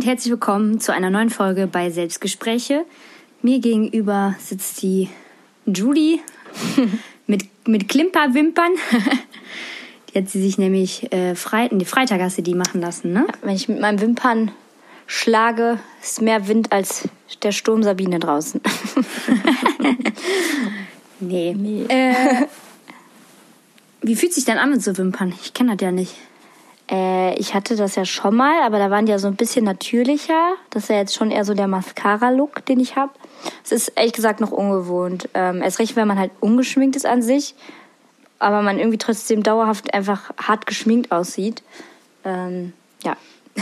Und herzlich willkommen zu einer neuen Folge bei Selbstgespräche. Mir gegenüber sitzt die Judy mit, mit Klimperwimpern. die hat sie sich nämlich äh, Freit die Freitag hast du die machen lassen, ne? Wenn ich mit meinen Wimpern schlage, ist mehr Wind als der Sturm Sabine draußen. nee. nee. Äh, wie fühlt sich denn an mit so Wimpern? Ich kenne das ja nicht. Äh, ich hatte das ja schon mal, aber da waren die ja so ein bisschen natürlicher. Das ist ja jetzt schon eher so der Mascara-Look, den ich habe. Es ist ehrlich gesagt noch ungewohnt. Ähm, erst recht, wenn man halt ungeschminkt ist an sich, aber man irgendwie trotzdem dauerhaft einfach hart geschminkt aussieht. Ähm, ja.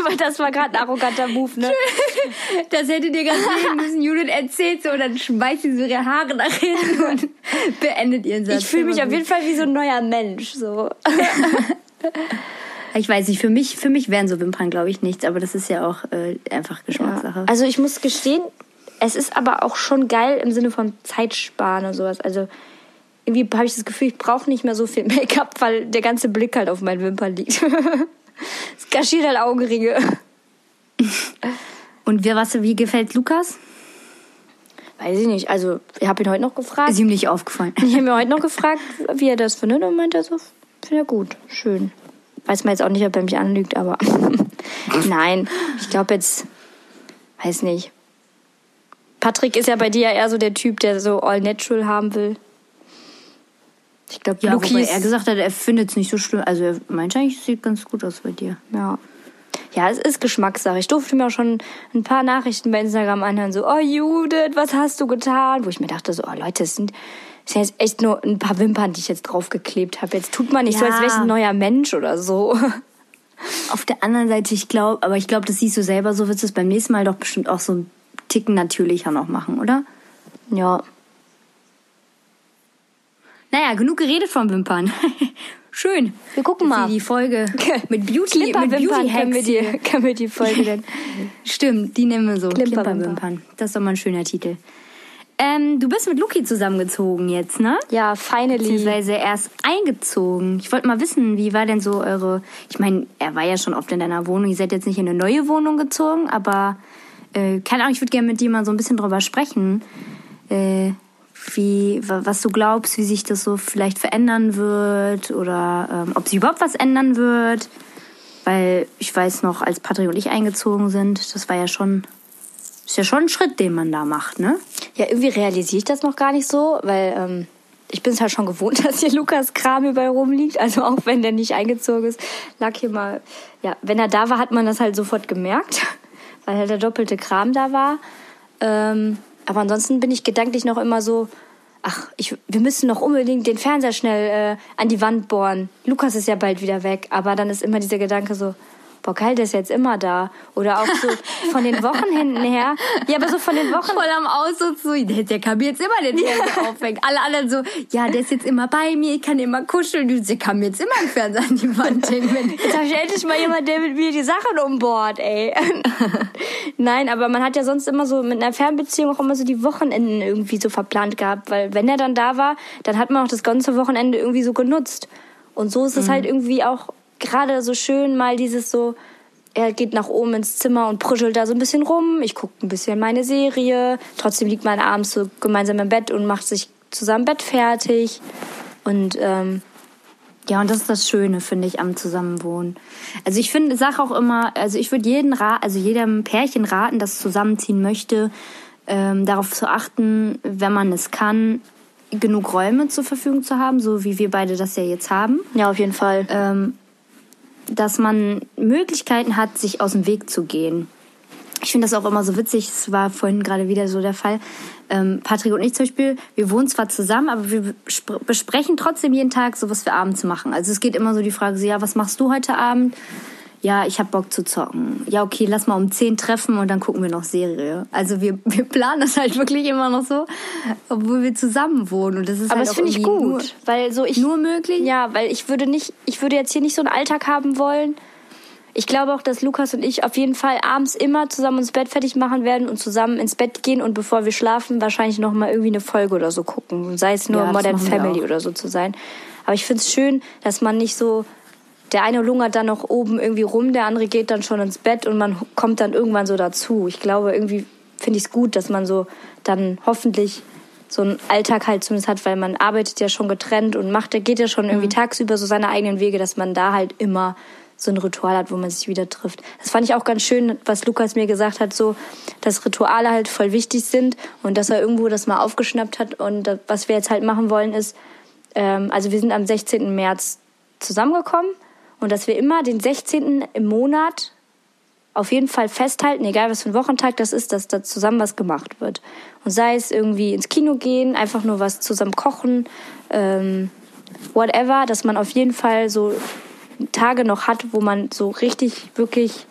Aber das war gerade ein arroganter Move, ne? Das hätte dir ganz sehen müssen. Judith erzählt so und dann schmeißt sie so ihre Haare nach hinten und beendet ihren Satz. Ich fühle mich auf jeden Fall wie so ein neuer Mensch, so. Ich weiß nicht, für mich, für mich wären so Wimpern, glaube ich, nichts, aber das ist ja auch äh, einfach Geschmackssache. Ja. Also ich muss gestehen, es ist aber auch schon geil im Sinne von Zeitsparen und sowas. Also irgendwie habe ich das Gefühl, ich brauche nicht mehr so viel Make-up, weil der ganze Blick halt auf meinen Wimpern liegt. Es kaschiert halt Augenringe. Und wer, was, wie gefällt Lukas? Weiß ich nicht. Also, ich habe ihn heute noch gefragt. Ist ihm nicht aufgefallen. Ich habe ihn heute noch gefragt, wie er das findet und meinte er so, finde er gut, schön. Weiß man jetzt auch nicht, ob er mich anlügt, aber nein, ich glaube jetzt, weiß nicht. Patrick ist ja bei dir eher so der Typ, der so all natural haben will. Ich glaube, ja, Luki er gesagt hat, er findet es nicht so schlimm. Also er meint eigentlich, es sieht ganz gut aus bei dir. Ja. Ja, es ist Geschmackssache. Ich durfte mir auch schon ein paar Nachrichten bei Instagram anhören, so, oh Judith, was hast du getan? Wo ich mir dachte, so, oh Leute, es sind, es sind jetzt echt nur ein paar Wimpern, die ich jetzt draufgeklebt habe. Jetzt tut man nicht ja. so, als wäre ich ein neuer Mensch oder so. Auf der anderen Seite, ich glaube, aber ich glaube, das siehst du selber, so wird es beim nächsten Mal doch bestimmt auch so ein Ticken natürlicher noch machen, oder? Ja. Naja, genug geredet von Wimpern. Schön. Wir gucken mal. Die Folge mit Beauty, mit Beauty können wir, die, können wir die Folge denn. Stimmt, die nehmen wir so. Klimperwimpern. Das ist doch mal ein schöner Titel. Ähm, du bist mit Luki zusammengezogen jetzt, ne? Ja, finally. Beziehungsweise erst eingezogen. Ich wollte mal wissen, wie war denn so eure. Ich meine, er war ja schon oft in deiner Wohnung. Ihr seid jetzt nicht in eine neue Wohnung gezogen, aber äh, keine Ahnung, ich würde gerne mit dir mal so ein bisschen drüber sprechen. Äh, wie, was du glaubst, wie sich das so vielleicht verändern wird oder ähm, ob sich überhaupt was ändern wird. Weil ich weiß noch, als Patrick und ich eingezogen sind, das war ja schon, ist ja schon ein Schritt, den man da macht, ne? Ja, irgendwie realisiere ich das noch gar nicht so, weil ähm, ich bin es halt schon gewohnt, dass hier Lukas Kram überall rumliegt. Also auch wenn der nicht eingezogen ist, lag hier mal, ja, wenn er da war, hat man das halt sofort gemerkt, weil halt der doppelte Kram da war. Ähm, aber ansonsten bin ich gedanklich noch immer so, ach, ich, wir müssen noch unbedingt den Fernseher schnell äh, an die Wand bohren. Lukas ist ja bald wieder weg, aber dann ist immer dieser Gedanke so, boah, geil, der ist jetzt immer da. Oder auch so von den Wochen hinten her. Ja, aber so von den Wochen. Voll am Aussitz so, der, der kann mir jetzt immer den Fernseher ja. aufhängen. Alle anderen so, ja, der ist jetzt immer bei mir, ich kann immer kuscheln. Der kann mir jetzt immer einen Fernseher an die Wand hängen. Jetzt habe ich endlich mal jemand, der mit mir die Sachen umbohrt, ey. Nein, aber man hat ja sonst immer so mit einer Fernbeziehung auch immer so die Wochenenden irgendwie so verplant gehabt, weil wenn er dann da war, dann hat man auch das ganze Wochenende irgendwie so genutzt. Und so ist es mhm. halt irgendwie auch gerade so schön mal dieses so, er geht nach oben ins Zimmer und prüschelt da so ein bisschen rum. Ich gucke ein bisschen meine Serie. Trotzdem liegt man abends so gemeinsam im Bett und macht sich zusammen Bett fertig. Und ähm, ja, und das ist das Schöne, finde ich, am Zusammenwohnen. Also ich finde, sage auch immer, also ich würde jeden Rat, also jedem Pärchen raten, das zusammenziehen möchte, ähm, darauf zu achten, wenn man es kann, genug Räume zur Verfügung zu haben, so wie wir beide das ja jetzt haben. Ja, auf jeden Fall. Ähm, dass man Möglichkeiten hat, sich aus dem Weg zu gehen. Ich finde das auch immer so witzig, es war vorhin gerade wieder so der Fall. Ähm, Patrick und ich zum Beispiel, wir wohnen zwar zusammen, aber wir besprechen trotzdem jeden Tag so, was wir abends machen. Also es geht immer so die Frage, so, ja, was machst du heute Abend? Ja, ich habe Bock zu zocken. Ja, okay, lass mal um 10 treffen und dann gucken wir noch Serie. Also wir, wir planen das halt wirklich immer noch so, obwohl wir zusammen wohnen. Und das ist Aber halt das finde ich gut, nur, weil so ich nur möglich. Ja, weil ich würde nicht, ich würde jetzt hier nicht so einen Alltag haben wollen. Ich glaube auch, dass Lukas und ich auf jeden Fall abends immer zusammen uns Bett fertig machen werden und zusammen ins Bett gehen und bevor wir schlafen wahrscheinlich noch mal irgendwie eine Folge oder so gucken, sei es nur ja, Modern Family oder so zu sein. Aber ich finde es schön, dass man nicht so der eine lungert dann noch oben irgendwie rum, der andere geht dann schon ins Bett und man kommt dann irgendwann so dazu. Ich glaube, irgendwie finde ich es gut, dass man so dann hoffentlich so einen Alltag halt zumindest hat, weil man arbeitet ja schon getrennt und macht, der geht ja schon irgendwie mhm. tagsüber so seine eigenen Wege, dass man da halt immer so ein Ritual hat, wo man sich wieder trifft. Das fand ich auch ganz schön, was Lukas mir gesagt hat, so, dass Rituale halt voll wichtig sind und dass er irgendwo das mal aufgeschnappt hat. Und das, was wir jetzt halt machen wollen ist, ähm, also wir sind am 16. März zusammengekommen und dass wir immer den 16. im Monat auf jeden Fall festhalten, egal was für ein Wochentag das ist, dass da zusammen was gemacht wird. Und sei es irgendwie ins Kino gehen, einfach nur was zusammen kochen, ähm, whatever, dass man auf jeden Fall so Tage noch hat, wo man so richtig, wirklich,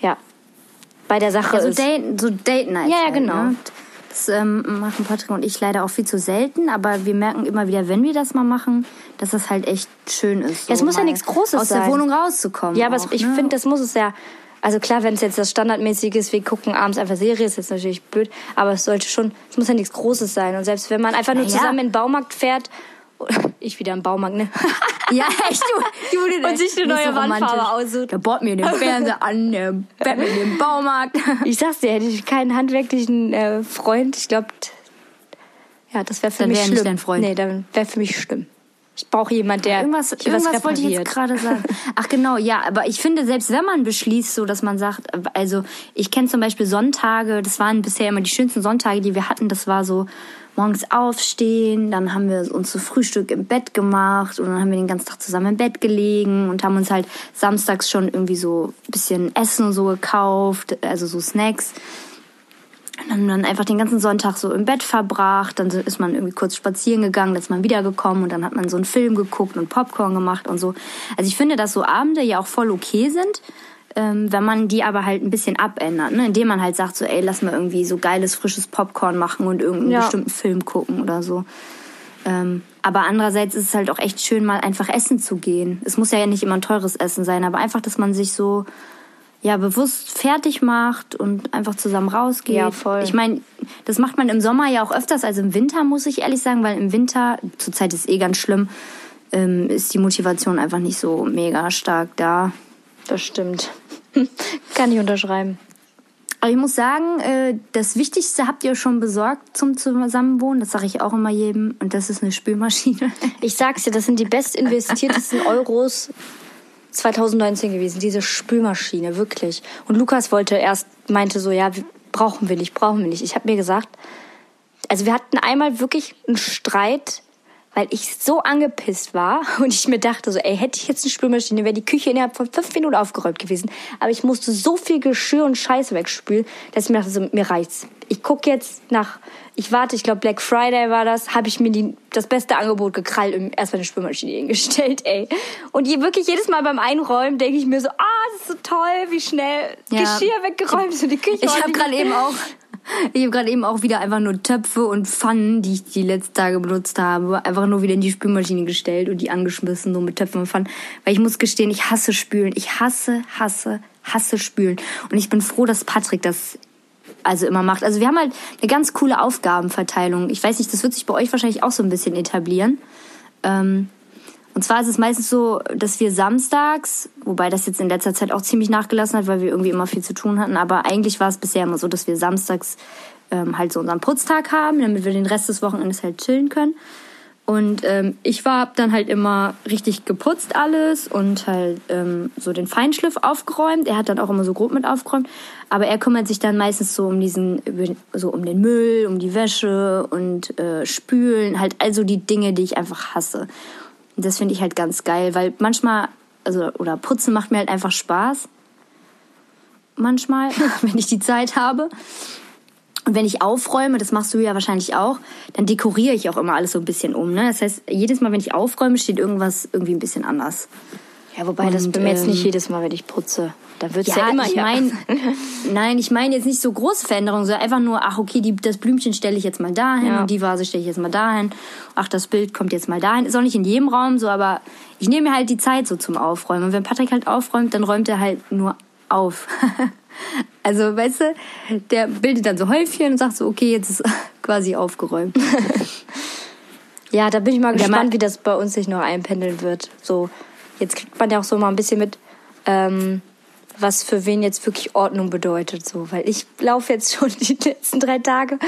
ja, bei der Sache ja, so ist. Date, so Date Nights. Ja, ja, halt, genau. Ne? Das ähm, machen Patrick und ich leider auch viel zu selten, aber wir merken immer wieder, wenn wir das mal machen, dass das halt echt schön ist. So ja, es muss ja nichts Großes aus sein. Aus der Wohnung rauszukommen. Ja, aber auch, ich ne? finde, das muss es ja. Also klar, wenn es jetzt das Standardmäßige ist, wir gucken abends einfach Serie, ist jetzt natürlich blöd, aber es sollte schon, es muss ja nichts Großes sein. Und selbst wenn man einfach nur ja. zusammen in den Baumarkt fährt ich wieder im Baumarkt, ne? ja, echt, du, du Und sich eine neue Wandfarbe aussucht. Der baut mir den Fernseher an, der bett mir den Baumarkt. ich sag's dir, hätte ich keinen handwerklichen äh, Freund, ich glaube, ja, das wäre für dann mich wär schlimm. Nicht dein Freund. Nee, dann wäre für mich schlimm. Ich brauche jemand, der irgendwas, irgendwas wollte ich jetzt gerade sagen. Ach genau, ja, aber ich finde, selbst wenn man beschließt, so dass man sagt, also ich kenne zum Beispiel Sonntage, das waren bisher immer die schönsten Sonntage, die wir hatten. Das war so morgens aufstehen, dann haben wir uns zu so Frühstück im Bett gemacht und dann haben wir den ganzen Tag zusammen im Bett gelegen und haben uns halt samstags schon irgendwie so ein bisschen Essen und so gekauft, also so Snacks. Und dann, dann einfach den ganzen Sonntag so im Bett verbracht, dann ist man irgendwie kurz spazieren gegangen, dann ist man wiedergekommen und dann hat man so einen Film geguckt und Popcorn gemacht und so. Also ich finde, dass so Abende ja auch voll okay sind, ähm, wenn man die aber halt ein bisschen abändert, ne? indem man halt sagt so, ey, lass mal irgendwie so geiles, frisches Popcorn machen und irgendeinen ja. bestimmten Film gucken oder so. Ähm, aber andererseits ist es halt auch echt schön, mal einfach essen zu gehen. Es muss ja nicht immer ein teures Essen sein, aber einfach, dass man sich so ja bewusst fertig macht und einfach zusammen rausgeht. Ja, voll. Ich meine, das macht man im Sommer ja auch öfters als im Winter, muss ich ehrlich sagen, weil im Winter, zurzeit ist eh ganz schlimm, ähm, ist die Motivation einfach nicht so mega stark da. Das stimmt. Kann ich unterschreiben. Aber ich muss sagen, äh, das Wichtigste habt ihr schon besorgt zum Zusammenwohnen. Das sage ich auch immer jedem. Und das ist eine Spülmaschine. Ich sag's dir, das sind die best investiertesten Euros 2019 gewesen. Diese Spülmaschine, wirklich. Und Lukas wollte erst, meinte so, ja, brauchen wir nicht, brauchen wir nicht. Ich habe mir gesagt, also wir hatten einmal wirklich einen Streit weil ich so angepisst war und ich mir dachte so, ey, hätte ich jetzt eine Spülmaschine, wäre die Küche innerhalb von fünf Minuten aufgeräumt gewesen. Aber ich musste so viel Geschirr und Scheiße wegspülen, dass ich mir dachte, so, mir reicht's. Ich gucke jetzt nach, ich warte, ich glaube Black Friday war das, habe ich mir die, das beste Angebot gekrallt und erstmal eine Spülmaschine hingestellt, ey. Und je, wirklich jedes Mal beim Einräumen denke ich mir so, ah, das ist so toll, wie schnell ja. Geschirr weggeräumt ist und die Küche Ich habe gerade eben auch ich habe gerade eben auch wieder einfach nur Töpfe und Pfannen, die ich die letzten Tage benutzt habe, einfach nur wieder in die Spülmaschine gestellt und die angeschmissen, so mit Töpfen und Pfannen. Weil ich muss gestehen, ich hasse Spülen. Ich hasse, hasse, hasse Spülen. Und ich bin froh, dass Patrick das also immer macht. Also wir haben halt eine ganz coole Aufgabenverteilung. Ich weiß nicht, das wird sich bei euch wahrscheinlich auch so ein bisschen etablieren. Ähm, und zwar ist es meistens so, dass wir samstags, wobei das jetzt in letzter Zeit auch ziemlich nachgelassen hat, weil wir irgendwie immer viel zu tun hatten, aber eigentlich war es bisher immer so, dass wir samstags ähm, halt so unseren Putztag haben, damit wir den Rest des Wochenendes halt chillen können. Und ähm, ich war dann halt immer richtig geputzt alles und halt ähm, so den Feinschliff aufgeräumt. Er hat dann auch immer so grob mit aufgeräumt, aber er kümmert sich dann meistens so um diesen, so um den Müll, um die Wäsche und äh, Spülen, halt also die Dinge, die ich einfach hasse. Das finde ich halt ganz geil, weil manchmal, also, oder putzen macht mir halt einfach Spaß. Manchmal, wenn ich die Zeit habe. Und wenn ich aufräume, das machst du ja wahrscheinlich auch, dann dekoriere ich auch immer alles so ein bisschen um. Ne? Das heißt, jedes Mal, wenn ich aufräume, steht irgendwas irgendwie ein bisschen anders. Ja, wobei und, das bin jetzt ähm, nicht jedes Mal, wenn ich putze. Da wird's ja, ja immer ich mein, Nein, ich meine jetzt nicht so große Veränderungen, sondern einfach nur, ach okay, die, das Blümchen stelle ich jetzt mal dahin ja. und die Vase stelle ich jetzt mal dahin. Ach, das Bild kommt jetzt mal dahin. Ist auch nicht in jedem Raum so, aber ich nehme mir halt die Zeit so zum Aufräumen. Und wenn Patrick halt aufräumt, dann räumt er halt nur auf. also, weißt du, der bildet dann so Häufchen und sagt so, okay, jetzt ist quasi aufgeräumt. ja, da bin ich mal gespannt, wie das bei uns sich noch einpendeln wird. So jetzt kriegt man ja auch so mal ein bisschen mit, ähm, was für wen jetzt wirklich Ordnung bedeutet. So, weil ich laufe jetzt schon die letzten drei Tage.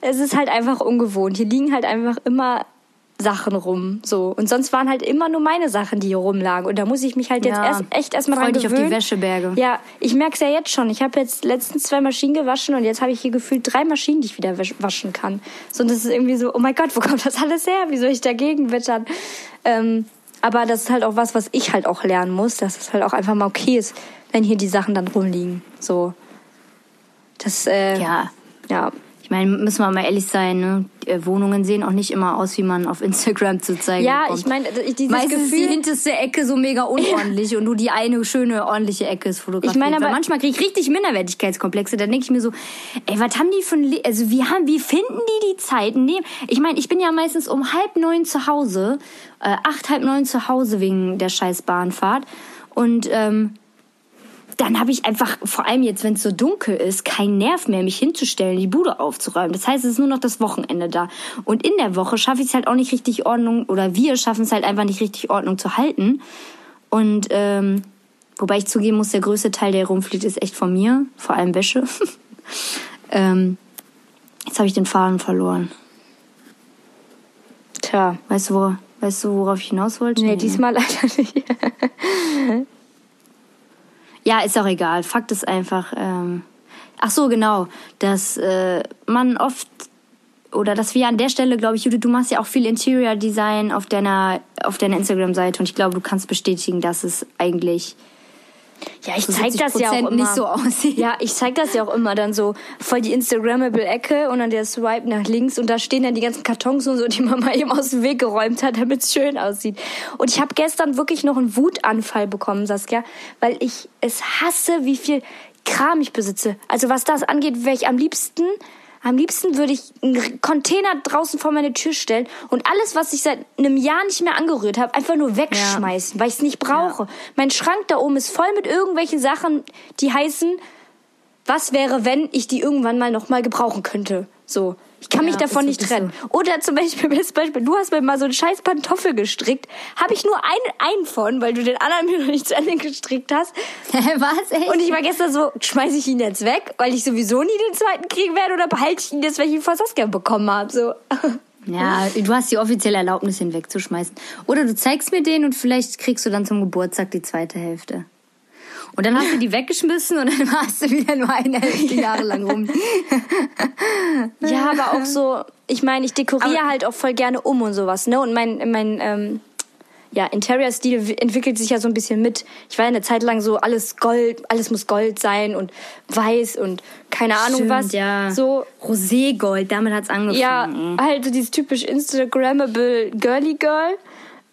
Es ist halt einfach ungewohnt. Hier liegen halt einfach immer Sachen rum, so. Und sonst waren halt immer nur meine Sachen, die hier rumlagen. Und da muss ich mich halt jetzt Ja. erst, echt erstmal Freu dran dich auf gewöhnen. die Wäscheberge. Ja, ich merk's ja jetzt schon. Ich habe jetzt letztens zwei Maschinen gewaschen und jetzt habe ich hier gefühlt drei Maschinen, die ich wieder wasch- waschen kann. So, und das ist irgendwie so, oh mein Gott, wo kommt das alles her? Wie soll ich dagegen wittern? Ähm, aber das ist halt auch was, was ich halt auch lernen muss, dass es halt auch einfach mal okay ist, wenn hier die Sachen dann rumliegen. So. Das, äh, Ja. ja. Ich meine, müssen wir mal ehrlich sein, ne? Äh, Wohnungen sehen auch nicht immer aus, wie man auf Instagram zu zeigen Ja, bekommt. ich meine, dieses Meistens ist die Gefühl, hinterste Ecke so mega unordentlich und nur die eine schöne, ordentliche Ecke ist fotografiert. Ich meine Weil aber- manchmal kriege ich richtig Minderwertigkeitskomplexe. Dann denke ich mir so, ey, was haben die für ein Le Also wie, haben, wie finden die die Zeit? Nee, ich meine, ich bin ja meistens um halb neun zu Hause, äh, acht, halb neun zu Hause wegen der scheiß Bahnfahrt. Und ähm, dann habe ich einfach, vor allem jetzt, wenn es so dunkel ist, keinen Nerv mehr, mich hinzustellen, die Bude aufzuräumen. Das heißt, es ist nur noch das Wochenende da. Und in der Woche schaffe ich es halt auch nicht richtig Ordnung, oder wir schaffen es halt einfach nicht richtig Ordnung zu halten. Und ähm, wobei ich zugeben muss, der größte Teil, der rumfliegt, ist echt von mir, vor allem Wäsche. ähm, jetzt habe ich den Faden verloren. tja, Weißt du, wo, weißt du, worauf ich hinaus wollte? nee, diesmal leider nicht. Ja, ist auch egal. Fakt ist einfach, ähm, ach so, genau, dass äh, man oft oder dass wir an der Stelle, glaube ich, Judith, du machst ja auch viel Interior Design auf deiner auf deiner Instagram-Seite und ich glaube, du kannst bestätigen, dass es eigentlich Ja, ich zu zeig das ja auch 70% immer. nicht so aussieht. Ja, ich zeig das ja auch immer dann so voll die Instagrammable Ecke und dann der Swipe nach links und da stehen dann die ganzen Kartons und so, die man mal eben aus dem Weg geräumt hat, damit es schön aussieht. Und ich habe gestern wirklich noch einen Wutanfall bekommen, Saskia, weil ich es hasse, wie viel Kram ich besitze. Also was das angeht, wäre ich am liebsten am liebsten würde ich einen Container draußen vor meine Tür stellen und alles, was ich seit einem Jahr nicht mehr angerührt habe, einfach nur wegschmeißen, weil ich es nicht brauche. Mein Schrank da oben ist voll mit irgendwelchen Sachen, die heißen, was wäre, wenn ich die irgendwann mal noch mal gebrauchen könnte. So. Ich kann Ja, mich davon nicht trennen. Oder zum Beispiel, Beispiel, du hast mir mal so einen scheiß Pantoffel gestrickt. Habe ich nur einen, einen von, weil du den anderen mir noch nicht zu Ende gestrickt hast. Was, echt? Und ich war gestern so, schmeiße ich ihn jetzt weg, weil ich sowieso nie den zweiten kriegen werde, oder behalte ich ihn jetzt, weil ich ihn vor Saskia bekommen habe. So. Ja, du hast die offizielle Erlaubnis, ihn wegzuschmeißen. Oder du zeigst mir den und vielleicht kriegst du dann zum Geburtstag die zweite Hälfte. Und dann hast du die weggeschmissen und dann hast du wieder nur eine Hälfte Jahre lang rum. Ja, aber auch so, ich meine, ich dekoriere Aber- halt auch voll gerne um und sowas, ne? Und mein, mein ähm, ja, Interior-Stil entwickelt sich ja so ein bisschen mit. Ich war ja eine Zeit lang so, alles Gold, alles muss Gold sein und weiß und keine Ahnung Stimmt, was. Ja. So, Roségold, damit hat's angefangen. ja, halt so dieses typisch Instagrammable Girly Girl.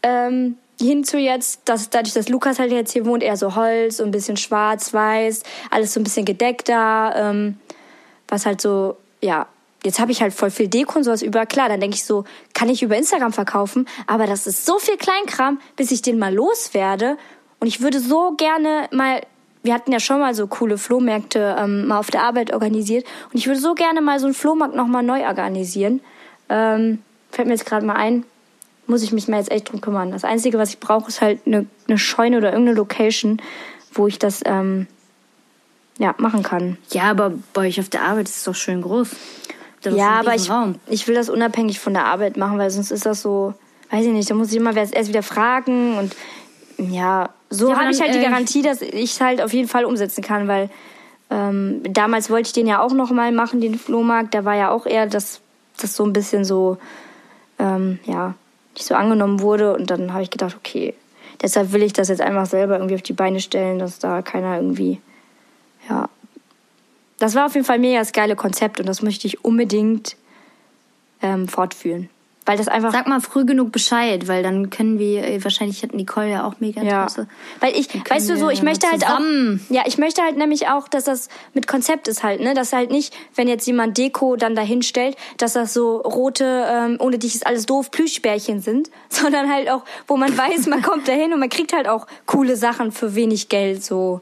Ähm, hin zu jetzt, dass dadurch, dass Lukas halt jetzt hier wohnt, eher so Holz und ein bisschen schwarz, weiß, alles so ein bisschen gedeckter, ähm, was halt so, ja, jetzt habe ich halt voll viel Deko und sowas über. Klar, dann denke ich so, kann ich über Instagram verkaufen, aber das ist so viel Kleinkram, bis ich den mal loswerde. Und ich würde so gerne mal, wir hatten ja schon mal so coole Flohmärkte ähm, mal auf der Arbeit organisiert und ich würde so gerne mal so einen Flohmarkt nochmal neu organisieren. Ähm, fällt mir jetzt gerade mal ein, muss ich mich mal jetzt echt drum kümmern. Das Einzige, was ich brauche, ist halt eine, eine Scheune oder irgendeine Location, wo ich das ähm, ja, machen kann. Ja, aber bei euch auf der Arbeit ist es doch schön groß. Ja, aber ich ich, Raum. ich will das unabhängig von der Arbeit machen, weil sonst ist das so, weiß ich nicht, da muss ich immer erst wieder fragen und ja, so Ja, habe ich halt die äh, Garantie, dass ich es halt auf jeden Fall umsetzen kann, weil ähm, damals wollte ich den ja auch noch mal machen, den Flohmarkt, da war ja auch eher, dass das so ein bisschen so, ähm, ja, nicht so angenommen wurde und dann habe ich gedacht, okay, deshalb will ich das jetzt einfach selber irgendwie auf die Beine stellen, dass da keiner irgendwie, ja, das war auf jeden Fall mega das geile Konzept und das möchte ich unbedingt ähm, fortführen. Weil das einfach. Sag mal früh genug Bescheid, weil dann können wir, äh, wahrscheinlich hat Nicole ja auch mega ja. Interesse. Weil ich, weißt du so, ich möchte halt auch. Ja, ich möchte halt nämlich auch, dass das mit Konzept ist halt, ne? Dass halt nicht, wenn jetzt jemand Deko dann dahin stellt, dass das so rote, ähm, ohne dich ist alles doof, Plüschbärchen sind, sondern halt auch, wo man weiß, man kommt dahin und man kriegt halt auch coole Sachen für wenig Geld, so.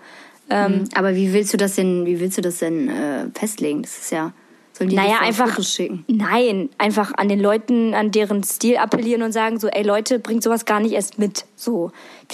Ähm, Aber wie willst du das denn, wie willst du das denn äh, festlegen? Das ist ja, Sollen die Naja, einfach. Fotos schicken? Nein, einfach an den Leuten, an deren Stil appellieren und sagen so, ey Leute, bringt sowas gar nicht erst mit. So.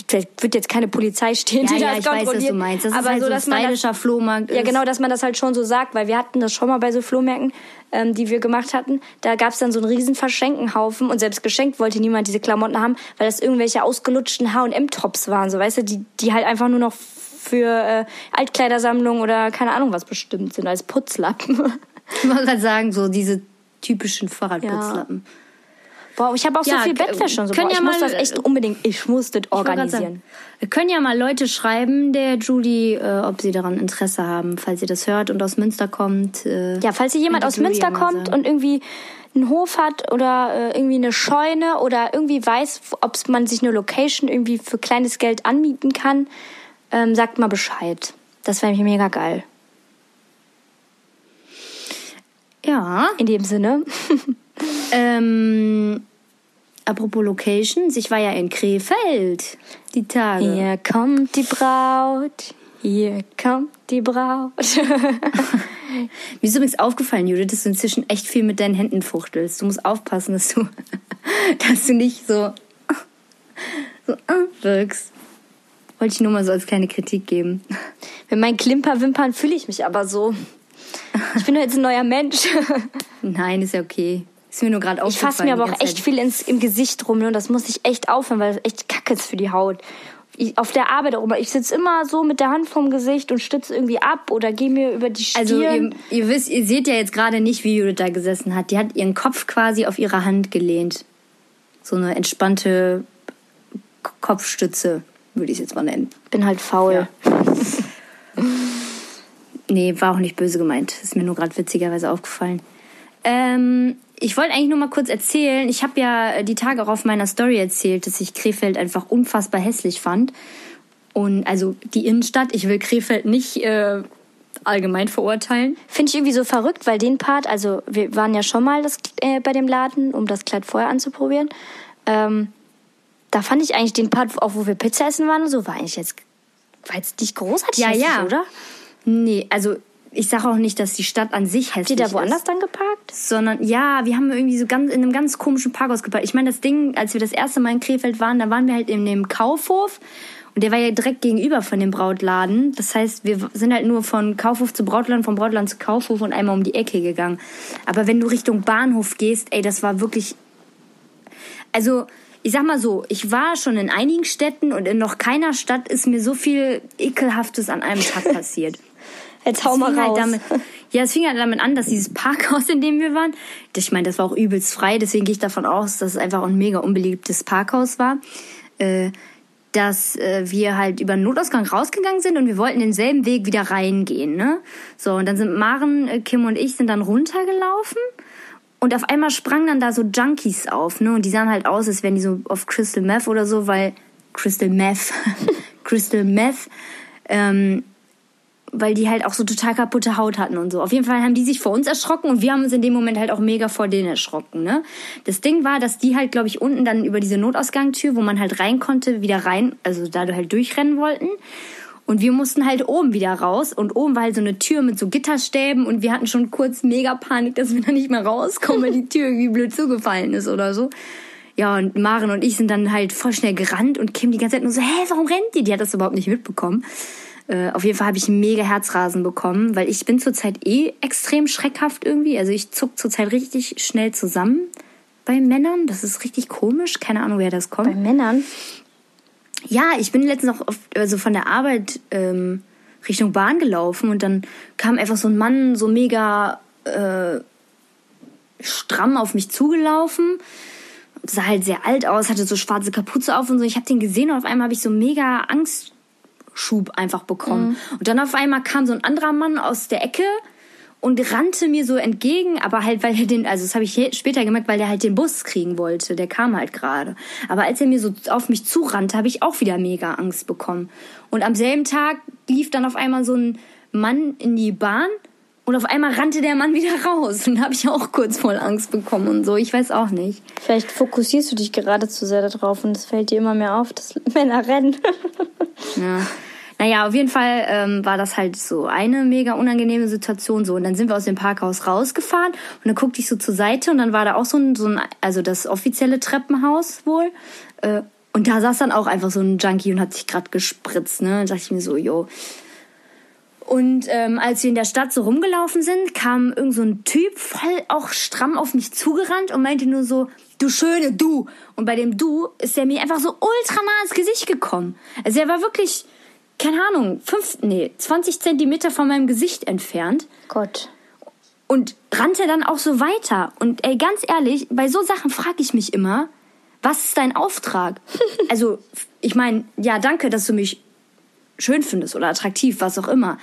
Vielleicht wird jetzt keine Polizei stehen, Ja, die ja, das ich weiß, was kontrolliert. du meinst. Das ist aber halt so ein dass man das, stylischer Flohmarkt Ja, ist. genau, dass man das halt schon so sagt, weil wir hatten das schon mal bei so Flohmärkten, ähm, die wir gemacht hatten. Da gab's dann so einen riesen Verschenkenhaufen und selbst geschenkt wollte niemand diese Klamotten haben, weil das irgendwelche ausgelutschten H&M-Tops waren, so weißt du, die, die halt einfach nur noch für äh, Altkleidersammlung oder keine Ahnung was bestimmt sind, als Putzlappen. Ich wollte gerade sagen, so diese typischen Fahrradputzlappen. Boah, ich habe auch Ja, so viel Bettwäsche und so. können Boah, ja ich muss mal, das echt unbedingt, ich muss das organisieren. Wir können ja mal Leute schreiben, der Julie, äh, ob sie daran Interesse haben, falls ihr das hört und aus Münster kommt. Äh, Ja, falls hier jemand aus Julie Münster ja kommt und irgendwie einen Hof hat oder äh, irgendwie eine Scheune oder irgendwie weiß, ob man sich eine Location irgendwie für kleines Geld anmieten kann, ähm, sagt mal Bescheid. Das wäre mega geil. Ja. In dem Sinne. Ähm, apropos Locations, ich war ja in Krefeld die Tage. Hier kommt die Braut. Hier kommt die Braut. Mir ist übrigens aufgefallen, Judith, dass du inzwischen echt viel mit deinen Händen fuchtelst. Du musst aufpassen, dass du, dass du nicht so, so äh, wirkst. Wollte ich nur mal so als kleine Kritik geben. Mit meinen Klimperwimpern fühle ich mich aber so. Ich bin jetzt ein neuer Mensch. Nein, ist ja okay. Ist mir nur gerade Ich aufgefallen. fasse mir aber auch echt Zeit. viel ins, im Gesicht rum ne? und das muss ich echt aufhören, weil das echt kacke ist für die Haut. Ich, auf der Arbeit auch immer. Ich sitze immer so mit der Hand vorm Gesicht und stütze irgendwie ab oder gehe mir über die Stirn. Also ihr, ihr wisst, ihr seht ja jetzt gerade nicht, wie Judith da gesessen hat. Die hat ihren Kopf quasi auf ihre Hand gelehnt. So eine entspannte Kopfstütze, würde ich es jetzt mal nennen. bin halt faul. Nee, war auch nicht böse gemeint. Ist mir nur gerade witzigerweise aufgefallen. Ähm, ich wollte eigentlich nur mal kurz erzählen. Ich habe ja die Tage auch auf meiner Story erzählt, dass ich Krefeld einfach unfassbar hässlich fand. Und also die Innenstadt, ich will Krefeld nicht äh, allgemein verurteilen. Finde ich irgendwie so verrückt, weil den Part, also wir waren ja schon mal das, äh, bei dem Laden, um das Kleid vorher anzuprobieren. Ähm, da fand ich eigentlich den Part, auch wo wir Pizza essen waren und so, war eigentlich jetzt, war jetzt nicht großartig Ja, ja. oder? Nee, also ich sage auch nicht, dass die Stadt an sich Habt hässlich ihr da woanders ist. dann geparkt? Sondern, ja, wir haben irgendwie so ganz in einem ganz komischen Parkhaus geparkt. Ich meine, das Ding, als wir das erste Mal in Krefeld waren, da waren wir halt in dem Kaufhof. Und der war ja direkt gegenüber von dem Brautladen. Das heißt, wir sind halt nur von Kaufhof zu Brautladen, von Brautladen zu Kaufhof und einmal um die Ecke gegangen. Aber wenn du Richtung Bahnhof gehst, ey, das war wirklich. Also, ich sag mal so, ich war schon in einigen Städten und in noch keiner Stadt ist mir so viel Ekelhaftes an einem Tag passiert. Jetzt hau mal fing raus. Halt damit, ja, es fing halt damit an, dass dieses Parkhaus, in dem wir waren, ich meine, das war auch übelst frei, deswegen gehe ich davon aus, dass es einfach ein mega unbeliebtes Parkhaus war, äh, dass äh, wir halt über den Notausgang rausgegangen sind und wir wollten denselben Weg wieder reingehen, ne? So, und dann sind Maren, äh, Kim und ich sind dann runtergelaufen und auf einmal sprangen dann da so Junkies auf, ne? Und die sahen halt aus, als wären die so auf Crystal Meth oder so, weil Crystal Meth, Crystal Meth, ähm, weil die halt auch so total kaputte Haut hatten und so. Auf jeden Fall haben die sich vor uns erschrocken und wir haben uns in dem Moment halt auch mega vor denen erschrocken, ne? Das Ding war, dass die halt, glaube ich, unten dann über diese Notausgangtür, wo man halt rein konnte, wieder rein, also da halt durchrennen wollten. Und wir mussten halt oben wieder raus und oben war halt so eine Tür mit so Gitterstäben und wir hatten schon kurz mega Panik, dass wir da nicht mehr rauskommen, weil die Tür irgendwie blöd zugefallen ist oder so. Ja, und Maren und ich sind dann halt voll schnell gerannt und Kim die ganze Zeit nur so, hä, warum rennt die? Die hat das überhaupt nicht mitbekommen. Äh, auf jeden Fall habe ich mega Herzrasen bekommen, weil ich bin zurzeit eh extrem schreckhaft irgendwie. Also ich zuck zurzeit richtig schnell zusammen bei Männern. Das ist richtig komisch. Keine Ahnung, wer das kommt. Bei Männern? Ja, ich bin letztens auch auf, also von der Arbeit ähm, Richtung Bahn gelaufen und dann kam einfach so ein Mann so mega äh, stramm auf mich zugelaufen. Sah halt sehr alt aus, hatte so schwarze Kapuze auf und so. Ich habe den gesehen und auf einmal habe ich so mega Angstschub einfach bekommen. Und dann auf einmal kam so ein anderer Mann aus der Ecke und rannte mir so entgegen, aber halt, weil er den, also das habe ich später gemerkt, weil der halt den Bus kriegen wollte, der kam halt gerade. Aber als er mir so auf mich zurannte, habe ich auch wieder mega Angst bekommen. Und am selben Tag lief dann auf einmal so ein Mann in die Bahn und auf einmal rannte der Mann wieder raus und da habe ich auch kurz voll Angst bekommen und so, ich weiß auch nicht. Vielleicht fokussierst du dich gerade zu sehr darauf und es fällt dir immer mehr auf, dass Männer rennen. Ja. Naja, auf jeden Fall ähm, war das halt so eine mega unangenehme Situation. So, und dann sind wir aus dem Parkhaus rausgefahren und dann guckte ich so zur Seite und dann war da auch so ein, so ein also das offizielle Treppenhaus wohl. Äh, und da saß dann auch einfach so ein Junkie und hat sich gerade gespritzt, ne? Da dachte ich mir so, yo. Und ähm, als wir in der Stadt so rumgelaufen sind, kam irgend so ein Typ voll auch stramm auf mich zugerannt und meinte nur so, du schöne Du. Und bei dem Du ist er mir einfach so ultra nah ins Gesicht gekommen. Also er war wirklich, keine Ahnung, fünf, nee, 20 Zentimeter von meinem Gesicht entfernt. Gott. Und rannte dann auch so weiter. Und ey, ganz ehrlich, bei so Sachen frage ich mich immer, was ist dein Auftrag? also, ich meine, ja, danke, dass du mich schön findest oder attraktiv, was auch immer.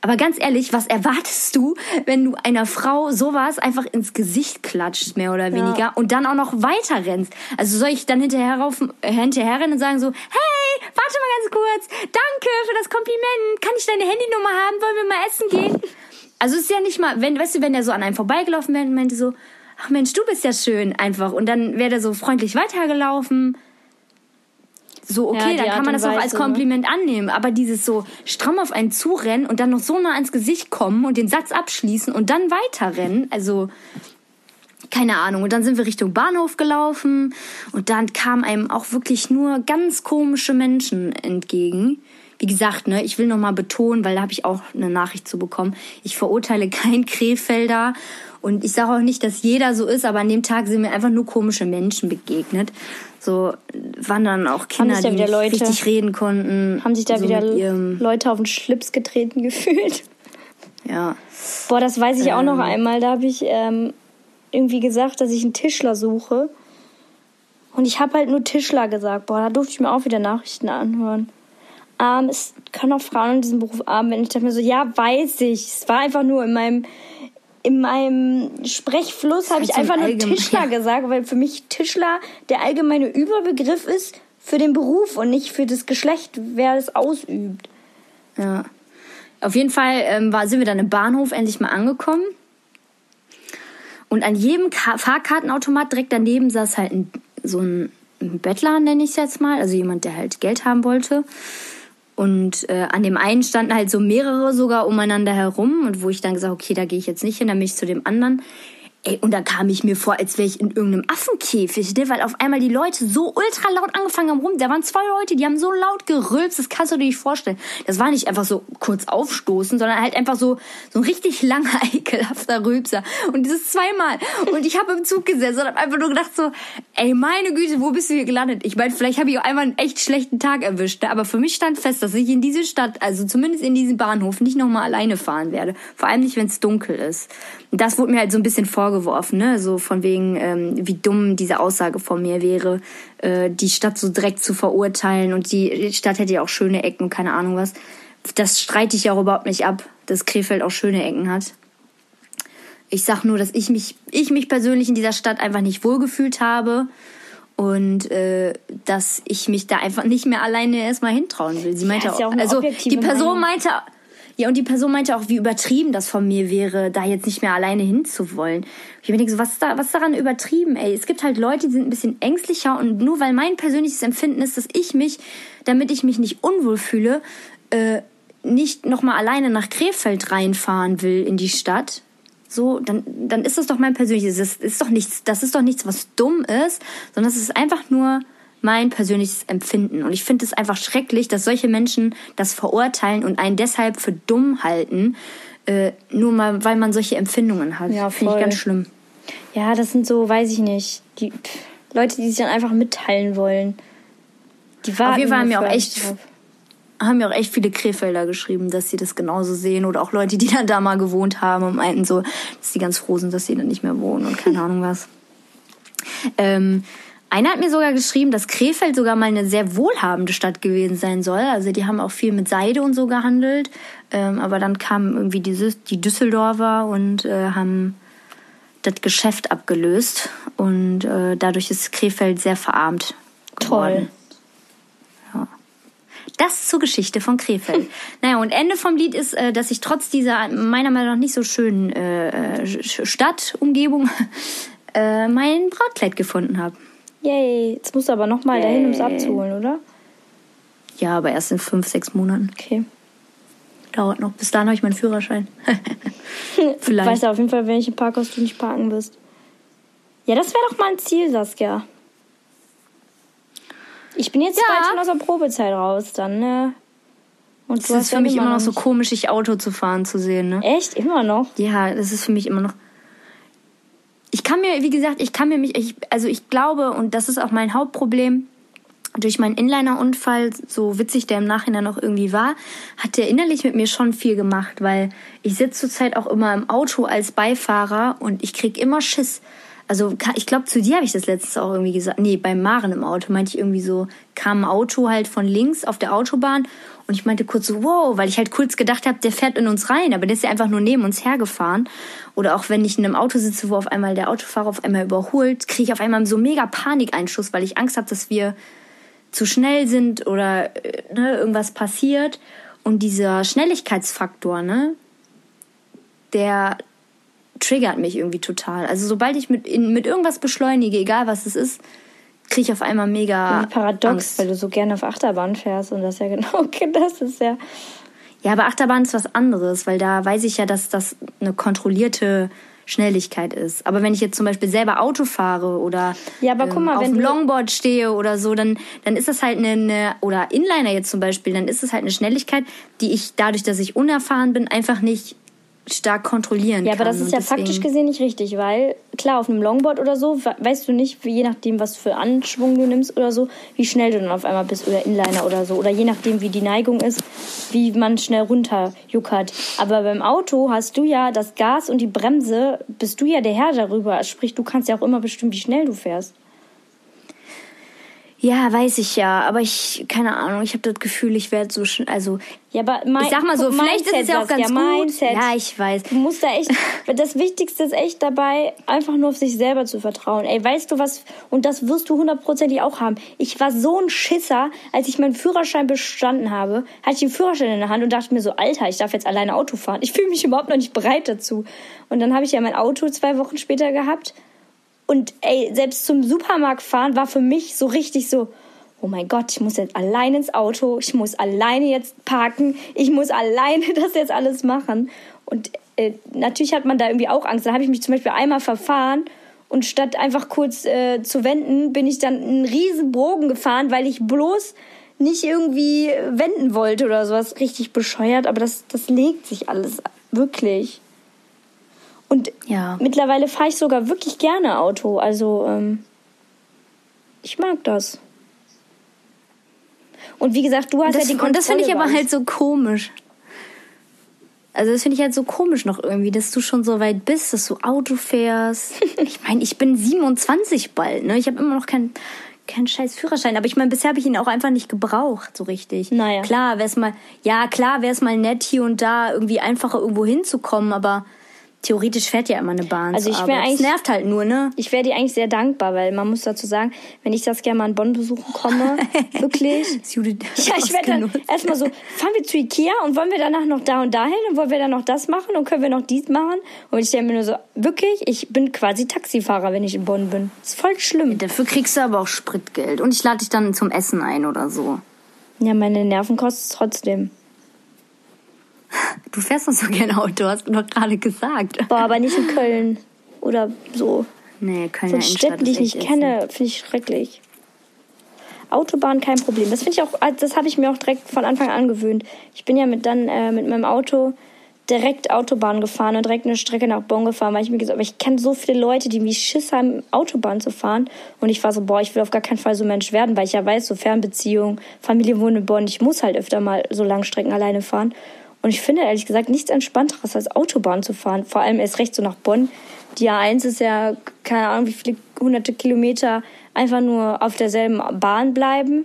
Aber ganz ehrlich, was erwartest du, wenn du einer Frau sowas einfach ins Gesicht klatscht, mehr oder weniger, ja. und dann auch noch weiter rennst? Also soll ich dann hinterher, rauf, äh, hinterher rennen und sagen so, hey, warte mal ganz kurz, danke für das Kompliment, kann ich deine Handynummer haben, wollen wir mal essen gehen? Also es ist ja nicht mal, wenn, weißt du, wenn der so an einem vorbeigelaufen wäre und meinte so, ach Mensch, du bist ja schön einfach. Und dann wäre der so freundlich weitergelaufen. So, okay, ja, dann kann man das auch als ne? Kompliment ne? annehmen. Aber dieses so stramm auf einen zurennen und dann noch so nah ans Gesicht kommen und den Satz abschließen und dann weiterrennen, also keine Ahnung. Und dann sind wir Richtung Bahnhof gelaufen und dann kamen einem auch wirklich nur ganz komische Menschen entgegen. Wie gesagt, ne, ich will nochmal betonen, weil da habe ich auch eine Nachricht zu bekommen. Ich verurteile kein Krefelder und ich sage auch nicht, dass jeder so ist, aber an dem Tag sind mir einfach nur komische Menschen begegnet. So waren dann auch Kinder, die nicht Leute, richtig reden konnten. Haben sich da so wieder Leute auf den Schlips getreten gefühlt. Ja. Boah, das weiß ich ähm, auch noch ähm. einmal. Da habe ich ähm, irgendwie gesagt, dass ich einen Tischler suche. Und ich habe halt nur Tischler gesagt. Boah, da durfte ich mir auch wieder Nachrichten anhören. Ähm, es können auch Frauen in diesem Beruf arbeiten. Ich dachte mir so, ja, weiß ich. Es war einfach nur in meinem in meinem Sprechfluss habe ich einfach nur Tischler gesagt, weil für mich Tischler der allgemeine Überbegriff ist für den Beruf und nicht für das Geschlecht, wer es ausübt. Ja. Auf jeden Fall ähm, war, sind wir dann im Bahnhof endlich mal angekommen. Und an jedem Ka Fahrkartenautomat direkt daneben saß halt ein, so ein, Bettler, nenne ich es jetzt mal. Also jemand, der halt Geld haben wollte. Und äh, an dem einen standen halt so mehrere sogar umeinander herum und wo ich dann gesagt, okay, da gehe ich jetzt nicht hin, dann bin ich zu dem anderen. Ey, und da kam ich mir vor, als wäre ich in irgendeinem Affenkäfig, ne? weil auf einmal die Leute so ultra laut angefangen haben rum. Da waren zwei Leute, die haben so laut gerülpst, das kannst du dir nicht vorstellen. Das war nicht einfach so kurz aufstoßen, sondern halt einfach so, so ein richtig langer, ekelhafter Rülpser. Und dieses zweimal. Und ich habe im Zug gesessen und habe einfach nur gedacht so, ey, meine Güte, wo bist du hier gelandet? Ich meine, vielleicht habe ich auch einmal einen echt schlechten Tag erwischt, ne? aber für mich stand fest, dass ich in diese Stadt, also zumindest in diesen Bahnhof, nicht nochmal alleine fahren werde. Vor allem nicht, wenn es dunkel ist. Und das wurde mir halt so ein bisschen vorgeworfen, ne? So von wegen, ähm, wie dumm diese Aussage von mir wäre, äh, die Stadt so direkt zu verurteilen und die Stadt hätte ja auch schöne Ecken und keine Ahnung was. Das streite ich ja auch überhaupt nicht ab, dass Krefeld auch schöne Ecken hat. Ich sag nur, dass ich mich, ich mich persönlich in dieser Stadt einfach nicht wohlgefühlt habe und äh, dass ich mich da einfach nicht mehr alleine erstmal hintrauen will. Sie meinte ja, auch, auch also die Person Meinung. meinte ja, und die Person meinte auch, wie übertrieben das von mir wäre, da jetzt nicht mehr alleine hinzuwollen. Ich mir denke so, was da, was daran übertrieben, ey? Es gibt halt Leute, die sind ein bisschen ängstlicher und nur weil mein persönliches Empfinden ist, dass ich mich, damit ich mich nicht unwohl fühle, äh, nicht nochmal alleine nach Krefeld reinfahren will in die Stadt, so, dann, dann ist das doch mein persönliches. Das ist doch nichts, das ist doch nichts, was dumm ist, sondern es ist einfach nur mein persönliches Empfinden. Und ich finde es einfach schrecklich, dass solche Menschen das verurteilen und einen deshalb für dumm halten, äh, nur mal, weil man solche Empfindungen hat. Ja, finde ich ganz schlimm. Ja, das sind so, weiß ich nicht, die pff, Leute, die sich dann einfach mitteilen wollen. Die warten Auf jeden Fall haben mir auch echt haben mir auch echt viele Krefelder geschrieben, dass sie das genauso sehen oder auch Leute, die dann da mal gewohnt haben und meinten so, dass sie ganz froh sind, dass sie dann nicht mehr wohnen und keine Ahnung was. Ähm, einer hat mir sogar geschrieben, dass Krefeld sogar mal eine sehr wohlhabende Stadt gewesen sein soll. Also die haben auch viel mit Seide und so gehandelt. Ähm, aber dann kamen irgendwie die, die Düsseldorfer und äh, haben das Geschäft abgelöst. Und äh, dadurch ist Krefeld sehr verarmt. Geworden. Toll. Ja. Das zur Geschichte von Krefeld. naja, und Ende vom Lied ist, äh, dass ich trotz dieser meiner Meinung nach nicht so schönen äh, Stadtumgebung äh, mein Brautkleid gefunden habe. Yay, jetzt musst du aber nochmal dahin, um es abzuholen, oder? Ja, aber erst in fünf, sechs Monaten. Okay. Dauert noch. Bis dahin habe ich meinen Führerschein. Vielleicht. Weißt du auf jeden Fall, welche Parkhaus du nicht parken wirst. Ja, das wäre doch mal ein Ziel, Saskia. Ich bin jetzt ja. bald schon aus der Probezeit raus, dann, ne? Und es ist für mich immer noch so komisch, dich Auto zu fahren zu sehen, ne? Echt? Immer noch? Ja, das ist für mich immer noch. Ich kann mir, wie gesagt, ich kann mir mich, ich, also ich glaube, und das ist auch mein Hauptproblem, durch meinen Inliner-Unfall, so witzig der im Nachhinein noch irgendwie war, hat der innerlich mit mir schon viel gemacht, weil ich sitze zurzeit auch immer im Auto als Beifahrer und ich krieg immer Schiss. Also ich glaube, zu dir habe ich das letztes auch irgendwie gesagt. Nee, beim Maren im Auto meinte ich irgendwie so, kam ein Auto halt von links auf der Autobahn und ich meinte kurz so, wow, weil ich halt kurz gedacht habe, der fährt in uns rein, aber der ist ja einfach nur neben uns hergefahren. Oder auch wenn ich in einem Auto sitze, wo auf einmal der Autofahrer auf einmal überholt, kriege ich auf einmal so mega Panikeinschuss, weil ich Angst habe, dass wir zu schnell sind oder äh, ne, irgendwas passiert. Und dieser Schnelligkeitsfaktor, ne, der triggert mich irgendwie total. Also sobald ich mit, in, mit irgendwas beschleunige, egal was es ist, kriege ich auf einmal mega. Paradox, Angst. weil du so gerne auf Achterbahn fährst und das ja genau, das ist ja. Ja, aber Achterbahn ist was anderes, weil da weiß ich ja, dass das eine kontrollierte Schnelligkeit ist. Aber wenn ich jetzt zum Beispiel selber Auto fahre oder ja, aber guck mal, ähm, auf dem Longboard stehe oder so, dann, dann ist das halt eine, eine, oder Inliner jetzt zum Beispiel, dann ist es halt eine Schnelligkeit, die ich dadurch, dass ich unerfahren bin, einfach nicht stark kontrollieren ja, kann. Ja, aber das ist ja deswegen... faktisch gesehen nicht richtig, weil klar, auf einem Longboard oder so, weißt du nicht, je nachdem, was für Anschwung du nimmst oder so, wie schnell du dann auf einmal bist oder Inliner oder so. Oder je nachdem, wie die Neigung ist, wie man schnell runterjuckert. Aber beim Auto hast du ja das Gas und die Bremse, bist du ja der Herr darüber. Sprich, du kannst ja auch immer bestimmen, wie schnell du fährst. Ja, weiß ich ja, aber ich, keine Ahnung, ich habe das Gefühl, ich werde so schnell, also. Ja, aber mein, ich sag mal so, vielleicht Mindset, ist es ja auch ganz ja, gut. Mindset. Ja, ich weiß. Du musst da echt, das Wichtigste ist echt dabei, einfach nur auf sich selber zu vertrauen. Ey, weißt du was, und das wirst du hundertprozentig auch haben. Ich war so ein Schisser, als ich meinen Führerschein bestanden habe, hatte ich den Führerschein in der Hand und dachte mir so, Alter, ich darf jetzt alleine Auto fahren. Ich fühle mich überhaupt noch nicht bereit dazu. Und dann habe ich ja mein Auto zwei Wochen später gehabt und ey, selbst zum Supermarkt fahren war für mich so richtig so, oh mein Gott, ich muss jetzt allein ins Auto, ich muss alleine jetzt parken, ich muss alleine das jetzt alles machen. Und äh, natürlich hat man da irgendwie auch Angst. Da habe ich mich zum Beispiel einmal verfahren und statt einfach kurz äh, zu wenden, bin ich dann einen riesen Bogen gefahren, weil ich bloß nicht irgendwie wenden wollte oder sowas. Richtig bescheuert, aber das, das legt sich alles wirklich. Und ja. mittlerweile fahre ich sogar wirklich gerne Auto. Also ähm, ich mag das. Und wie gesagt, du hast das, ja die Kontrolle. Und das finde ich aber halt so komisch. Also das finde ich halt so komisch noch irgendwie, dass du schon so weit bist, dass du Auto fährst. ich meine, ich bin 27 bald, ne? Ich habe immer noch keinen kein scheiß Führerschein, aber ich meine, bisher habe ich ihn auch einfach nicht gebraucht, so richtig. Naja. Klar, wäre es mal, ja, klar, wäre es mal nett, hier und da irgendwie einfacher irgendwo hinzukommen, aber Theoretisch fährt ja immer eine Bahn. Also ich wäre eigentlich. Es nervt halt nur, ne? Ich wäre dir eigentlich sehr dankbar, weil man muss dazu sagen, wenn ich das gerne mal in Bonn besuchen komme, wirklich. ja, ich werde dann erstmal so, fahren wir zu Ikea und wollen wir danach noch da und da hin und wollen wir dann noch das machen und können wir noch dies machen? Und ich denke mir nur so, wirklich, ich bin quasi Taxifahrer, wenn ich in Bonn bin. Das ist voll schlimm. Ja, dafür kriegst du aber auch Spritgeld und ich lade dich dann zum Essen ein oder so. Ja, meine Nerven kosten es trotzdem. Du fährst doch so gerne Auto, hast du doch gerade gesagt. Boah, aber nicht in Köln oder so. Nee, Köln Von Städten, die ich nicht kenne, finde ich schrecklich. Autobahn kein Problem. Das finde ich auch, das habe ich mir auch direkt von Anfang an gewöhnt. Ich bin ja mit dann äh, mit meinem Auto direkt Autobahn gefahren und direkt eine Strecke nach Bonn gefahren, weil ich mir gesagt habe, ich kenne so viele Leute, die wie Schiss haben, Autobahn zu fahren. Und ich war so, boah, ich will auf gar keinen Fall so Mensch werden, weil ich ja weiß, so Fernbeziehung, Familie wohnt in Bonn, ich muss halt öfter mal so Langstrecken alleine fahren. Und ich finde ehrlich gesagt nichts Entspannteres als Autobahn zu fahren. Vor allem erst recht so nach Bonn. Die A1 ist ja, keine Ahnung, wie viele hunderte Kilometer einfach nur auf derselben Bahn bleiben.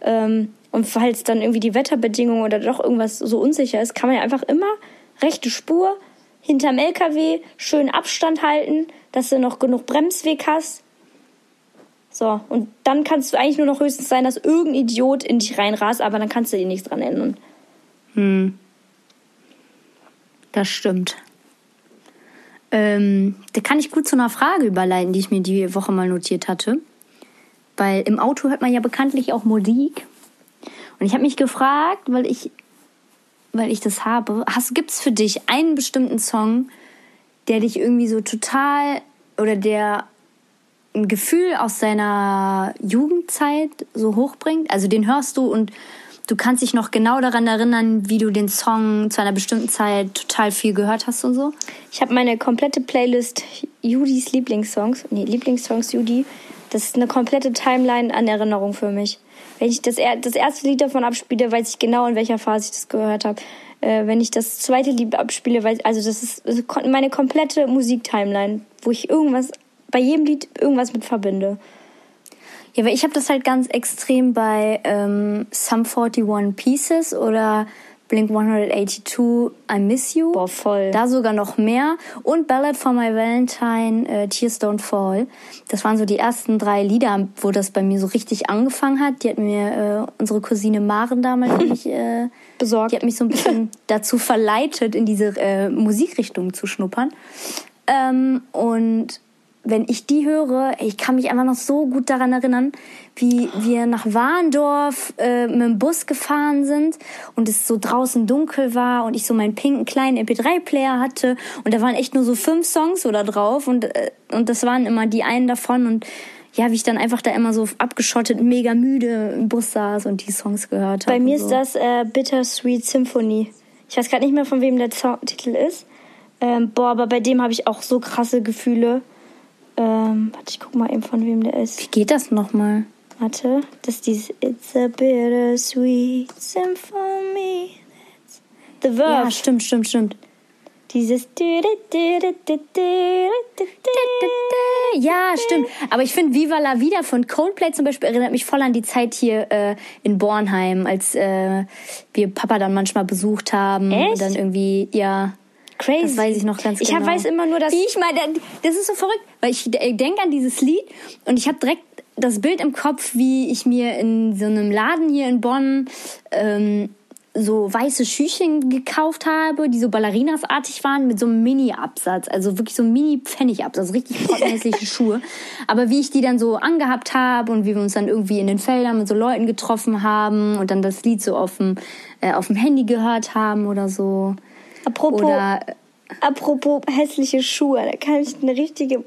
Ähm, und falls dann irgendwie die Wetterbedingungen oder doch irgendwas so unsicher ist, kann man ja einfach immer rechte Spur hinterm LKW schön Abstand halten, dass du noch genug Bremsweg hast. So, und dann kannst du eigentlich nur noch höchstens sein, dass irgendein Idiot in dich reinrast, aber dann kannst du dir nichts dran ändern. Hm. Das stimmt. Ähm, da kann ich gut zu einer Frage überleiten, die ich mir die Woche mal notiert hatte. Weil im Auto hört man ja bekanntlich auch Musik. Und ich habe mich gefragt, weil ich, weil ich das habe, hast, gibt's für dich einen bestimmten Song, der dich irgendwie so total oder der ein Gefühl aus deiner Jugendzeit so hochbringt? Also den hörst du und du kannst dich noch genau daran erinnern, wie du den Song zu einer bestimmten Zeit total viel gehört hast und so? Ich habe meine komplette Playlist Judis Lieblingssongs, nee, Lieblingssongs Judy. Das ist eine komplette Timeline an Erinnerung für mich. Wenn ich das, das erste Lied davon abspiele, weiß ich genau, in welcher Phase ich das gehört habe. Äh, wenn ich das zweite Lied abspiele, weiß also das ist meine komplette Musiktimeline, wo ich irgendwas bei jedem Lied irgendwas mit verbinde. Ja, weil ich habe das halt ganz extrem bei ähm, Some 41 Pieces oder Blink 182 I Miss You. Boah, voll. Da sogar noch mehr. Und Ballad for My Valentine, äh, Tears Don't Fall. Das waren so die ersten drei Lieder, wo das bei mir so richtig angefangen hat. Die hat mir äh, unsere Cousine Maren damals mich, äh, besorgt. Die hat mich so ein bisschen dazu verleitet, in diese äh, Musikrichtung zu schnuppern. Ähm, und wenn ich die höre, ich kann mich einfach noch so gut daran erinnern, wie wir nach Warndorf äh, mit dem Bus gefahren sind und es so draußen dunkel war und ich so meinen pinken kleinen MP3-Player hatte und da waren echt nur so fünf Songs oder drauf und, äh, und das waren immer die einen davon und ja, wie ich dann einfach da immer so abgeschottet, mega müde im Bus saß und die Songs gehört habe. Bei mir so. ist das äh, Bittersweet Symphony. Ich weiß gerade nicht mehr, von wem der Titel ist. Ähm, boah, aber bei dem habe ich auch so krasse Gefühle. Ähm, warte, ich guck mal eben, von wem der ist. Wie geht das nochmal? Warte, das ist dieses It's a bittersweet symphony. That's the verse. Ja, stimmt, stimmt, stimmt. Dieses. Ja, stimmt. Aber ich finde Viva la Vida von Coldplay zum Beispiel erinnert mich voll an die Zeit hier äh, in Bornheim, als äh, wir Papa dann manchmal besucht haben. Echt? Und dann irgendwie, ja. Crazy. Das weiß ich noch ganz ich genau. Ich weiß immer nur, dass. Wie ich meine, das ist so verrückt, weil ich denke an dieses Lied und ich habe direkt das Bild im Kopf, wie ich mir in so einem Laden hier in Bonn ähm, so weiße Schüchchen gekauft habe, die so Ballerinasartig waren mit so einem Mini-Absatz, also wirklich so ein Mini-Pfennig-Absatz, richtig pottenhässliche Schuhe. Aber wie ich die dann so angehabt habe und wie wir uns dann irgendwie in den Feldern mit so Leuten getroffen haben und dann das Lied so auf dem, äh, auf dem Handy gehört haben oder so. Apropos, Oder, apropos hässliche Schuhe, da kann ich eine richtige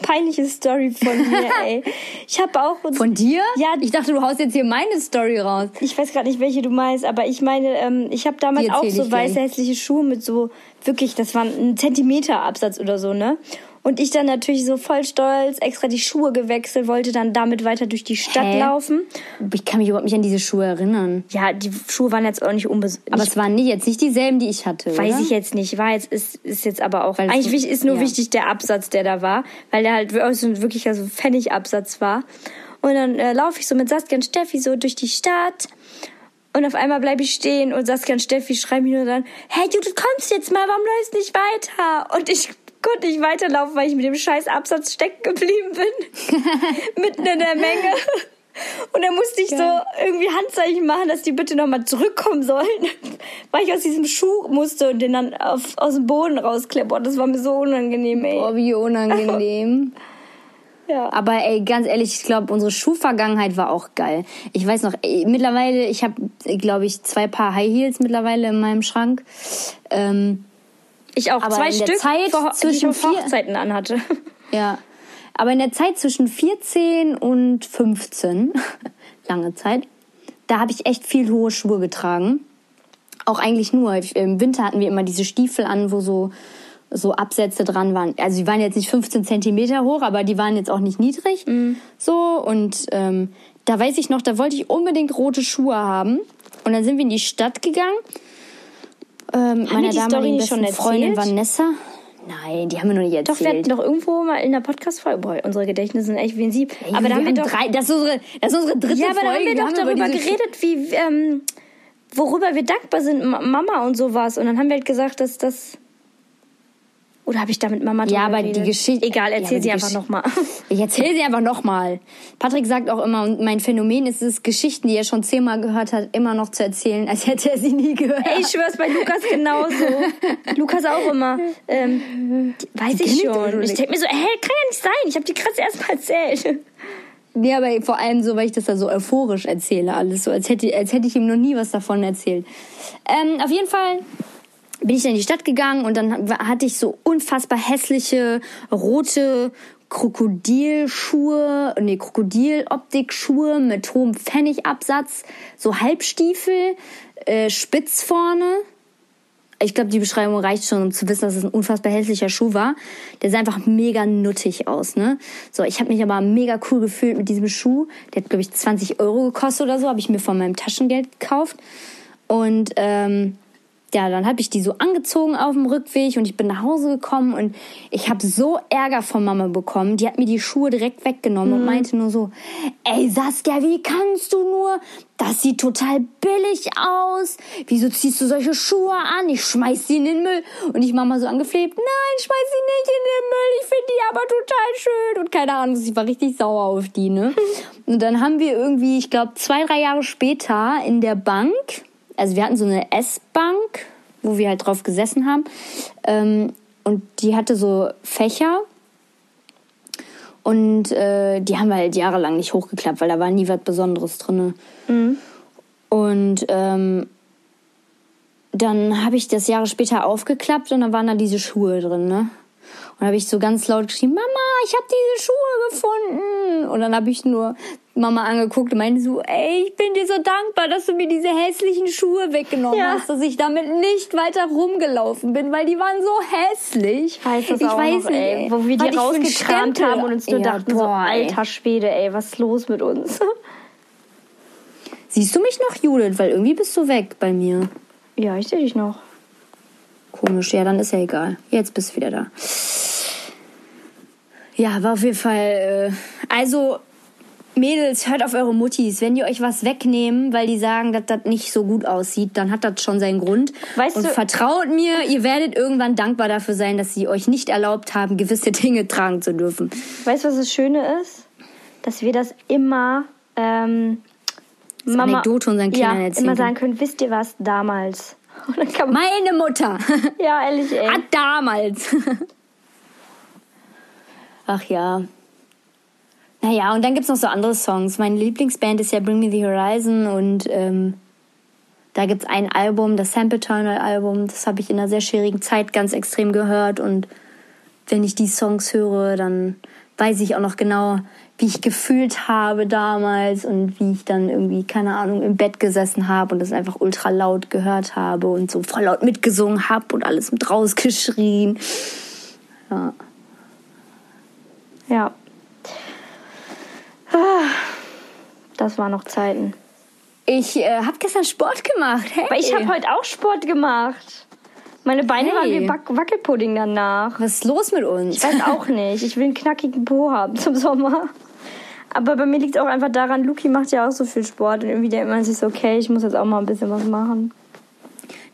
peinliche Story von mir, ey. Ich habe auch von dir? Ja, ich dachte, du haust jetzt hier meine Story raus. Ich weiß gerade nicht, welche du meinst, aber ich meine, ähm, ich habe damals auch so weiße hässliche Schuhe mit so wirklich, das waren ein Zentimeter Absatz oder so, ne? Und ich dann natürlich so voll stolz extra die Schuhe gewechselt, wollte dann damit weiter durch die Stadt Hä? laufen. Ich kann mich überhaupt nicht an diese Schuhe erinnern. Ja, die Schuhe waren jetzt auch nicht unbesonders. Aber es waren nicht, jetzt nicht dieselben, die ich hatte. Weiß oder? ich jetzt nicht. War jetzt, ist, ist jetzt aber auch. Weil eigentlich ist nur ja. wichtig der Absatz, der da war, weil der halt wirklich so ein Pfennigabsatz war. Und dann äh, laufe ich so mit Saskia und Steffi so durch die Stadt. Und auf einmal bleibe ich stehen und Saskia und Steffi schreiben mir nur dann, hey Judith, kommst jetzt mal, warum läufst du nicht weiter? Und ich konnte nicht weiterlaufen, weil ich mit dem scheiß Absatz stecken geblieben bin. Mitten in der Menge. Und dann musste ich so irgendwie Handzeichen machen, dass die bitte nochmal zurückkommen sollen, weil ich aus diesem Schuh musste und den dann auf, aus dem Boden rauskleppen. Und das war mir so unangenehm, ey. Oh, wie unangenehm. Ja. Aber ey, ganz ehrlich, ich glaube, unsere Schuhvergangenheit war auch geil. Ich weiß noch, ey, mittlerweile, ich habe, glaube ich, zwei Paar High Heels mittlerweile in meinem Schrank. Ähm, Ich auch Aber zwei in der Stück, Zeit vor, die ich zwischen auf vier- Hochzeiten anhatte. ja. Aber in der Zeit zwischen 14 und 15, lange Zeit, da habe ich echt viel hohe Schuhe getragen. Auch eigentlich nur. Im Winter hatten wir immer diese Stiefel an, wo so, so Absätze dran waren. Also die waren jetzt nicht 15 Zentimeter hoch, aber die waren jetzt auch nicht niedrig. So, und ähm, da weiß ich noch, da wollte ich unbedingt rote Schuhe haben. Und dann sind wir in die Stadt gegangen. Ähm, meiner damaligen schon besten Freundin erzählt? Vanessa. Nein, die haben wir noch nicht erzählt. Doch, wir hatten doch irgendwo mal in der Podcast-Folge, boah, unsere Gedächtnisse sind echt wie ein Sieb. Aber da haben wir doch, drei, das ist unsere, das ist unsere dritte ja, aber da Folge. haben wir doch über darüber geredet, wie, ähm, worüber wir dankbar sind, Ma- Mama und sowas. Und dann haben wir halt gesagt, dass das, oder habe ich da mit Mama drüber Ja, aber geredet? die Geschichte. Egal, ja, erzähl aber sie die einfach nochmal. Ich erzähle sie einfach nochmal. Patrick sagt auch immer, und mein Phänomen ist es, Geschichten, die er schon zehnmal gehört hat, immer noch zu erzählen, als hätte er sie nie gehört. Ey, ich schwör's bei Lukas genauso. Lukas auch immer. Ähm, weiß ich kenn ich schon. Ich nicht. denk mir so, hä, kann ja nicht sein. Ich habe die krass erst mal erzählt. Nee, aber vor allem so, weil ich das da so euphorisch erzähle, alles so, als hätte, als hätte ich ihm noch nie was davon erzählt. Ähm, auf jeden Fall bin ich dann in die Stadt gegangen und dann hatte ich so unfassbar hässliche rote Krokodilschuhe, nee, Krokodiloptikschuhe mit hohem Pfennigabsatz, so Halbstiefel, äh, spitz vorne. Ich glaube, die Beschreibung reicht schon, um zu wissen, dass es ein unfassbar hässlicher Schuh war. Der sah einfach mega nuttig aus, ne? So, ich habe mich aber mega cool gefühlt mit diesem Schuh. Der hat, glaube ich, 20 Euro gekostet oder so, habe ich mir von meinem Taschengeld gekauft. Und ähm, ja, dann habe ich die so angezogen auf dem Rückweg und ich bin nach Hause gekommen und ich habe so Ärger von Mama bekommen. Die hat mir die Schuhe direkt weggenommen mhm. und meinte nur so, ey Saskia, wie kannst du nur? Das sieht total billig aus. Wieso ziehst du solche Schuhe an? Ich schmeiß sie in den Müll. Und ich Mama so angefleht, nein, schmeiß sie nicht in den Müll. Ich finde die aber total schön. Und keine Ahnung, ich war richtig sauer auf die, ne? Und dann haben wir irgendwie, ich glaube, zwei, drei Jahre später in der Bank also wir hatten so eine S-Bank, wo wir halt drauf gesessen haben. Ähm, und die hatte so Fächer. Und äh, die haben wir halt jahrelang nicht hochgeklappt, weil da war nie was Besonderes drin. Mhm. Und ähm, dann habe ich das Jahre später aufgeklappt und dann waren da diese Schuhe drin, ne? Und habe ich so ganz laut geschrien, Mama, ich habe diese Schuhe gefunden. Und dann habe ich nur Mama angeguckt und meinte so, ey, ich bin dir so dankbar, dass du mir diese hässlichen Schuhe weggenommen ja. hast, dass ich damit nicht weiter rumgelaufen bin, weil die waren so hässlich. Ich weiß das ich auch weiß noch, nicht, ey, wo wir die rausgekramt haben und uns nur ja, dachten boah, so, alter Schwede, ey, was ist los mit uns? Siehst du mich noch, Judith? Weil irgendwie bist du weg bei mir. Ja, ich sehe dich noch. Komisch, ja, dann ist ja egal. Jetzt bist du wieder da. Ja, war auf jeden Fall. Äh, also, Mädels, hört auf eure Muttis. Wenn die euch was wegnehmen, weil die sagen, dass das nicht so gut aussieht, dann hat das schon seinen Grund. Weißt Und du, vertraut mir, ihr werdet irgendwann dankbar dafür sein, dass sie euch nicht erlaubt haben, gewisse Dinge tragen zu dürfen. Weißt du, was das Schöne ist? Dass wir das immer ähm, das Mama, Anekdote unseren Kindern ja, erzählen immer sagen können, wisst ihr was, damals. Meine Mutter. Ja, ehrlich, ey. Hat damals. Ach ja. Naja, und dann gibt es noch so andere Songs. Meine Lieblingsband ist ja Bring Me the Horizon und ähm, da es ein Album, das Sempiternal Album, das habe ich in einer sehr schwierigen Zeit ganz extrem gehört und wenn ich die Songs höre, dann weiß ich auch noch genau, wie ich gefühlt habe damals und wie ich dann irgendwie, keine Ahnung, im Bett gesessen habe und das einfach ultra laut gehört habe und so voll laut mitgesungen habe und alles mit rausgeschrien. Ja. Ja. Das waren noch Zeiten. Ich äh, habe gestern Sport gemacht. Hey. Aber ich habe heute auch Sport gemacht. Meine Beine hey. waren wie Wac Wackelpudding danach. Was ist los mit uns? Ich weiß auch nicht. Ich will einen knackigen Po haben zum Sommer. Aber bei mir liegt es auch einfach daran, Luki macht ja auch so viel Sport und irgendwie denkt man sich so, okay, ich muss jetzt auch mal ein bisschen was machen.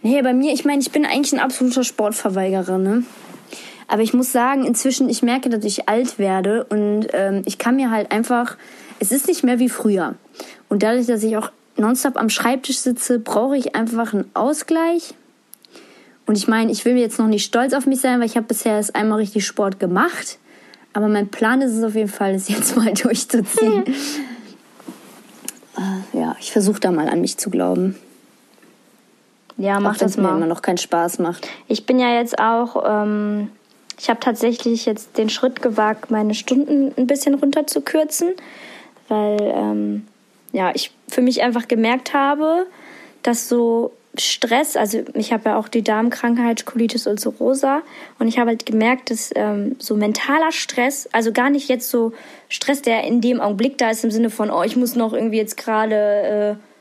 Nee, bei mir, ich meine, ich bin eigentlich ein absoluter Sportverweigerer, ne? Aber ich muss sagen, inzwischen, ich merke, dass ich alt werde und ähm, ich kann mir halt einfach, es ist nicht mehr wie früher. Und dadurch, dass ich auch nonstop am Schreibtisch sitze, brauche ich einfach einen Ausgleich. Und ich meine, ich will jetzt noch nicht stolz auf mich sein, weil ich habe bisher erst einmal richtig Sport gemacht. Aber mein Plan ist es auf jeden Fall, es jetzt mal durchzuziehen. äh, ja, ich versuche da mal an mich zu glauben. Ja, mach auch, das mal. mir immer noch keinen Spaß macht. Ich bin ja jetzt auch ähm, ich habe tatsächlich jetzt den Schritt gewagt, meine Stunden ein bisschen runterzukürzen, weil ähm, ja, ich für mich einfach gemerkt habe, dass so Stress, also ich habe ja auch die Darmkrankheit Colitis ulcerosa und ich habe halt gemerkt, dass ähm, so mentaler Stress, also gar nicht jetzt so Stress, der in dem Augenblick da ist im Sinne von, oh, ich muss noch irgendwie jetzt gerade äh,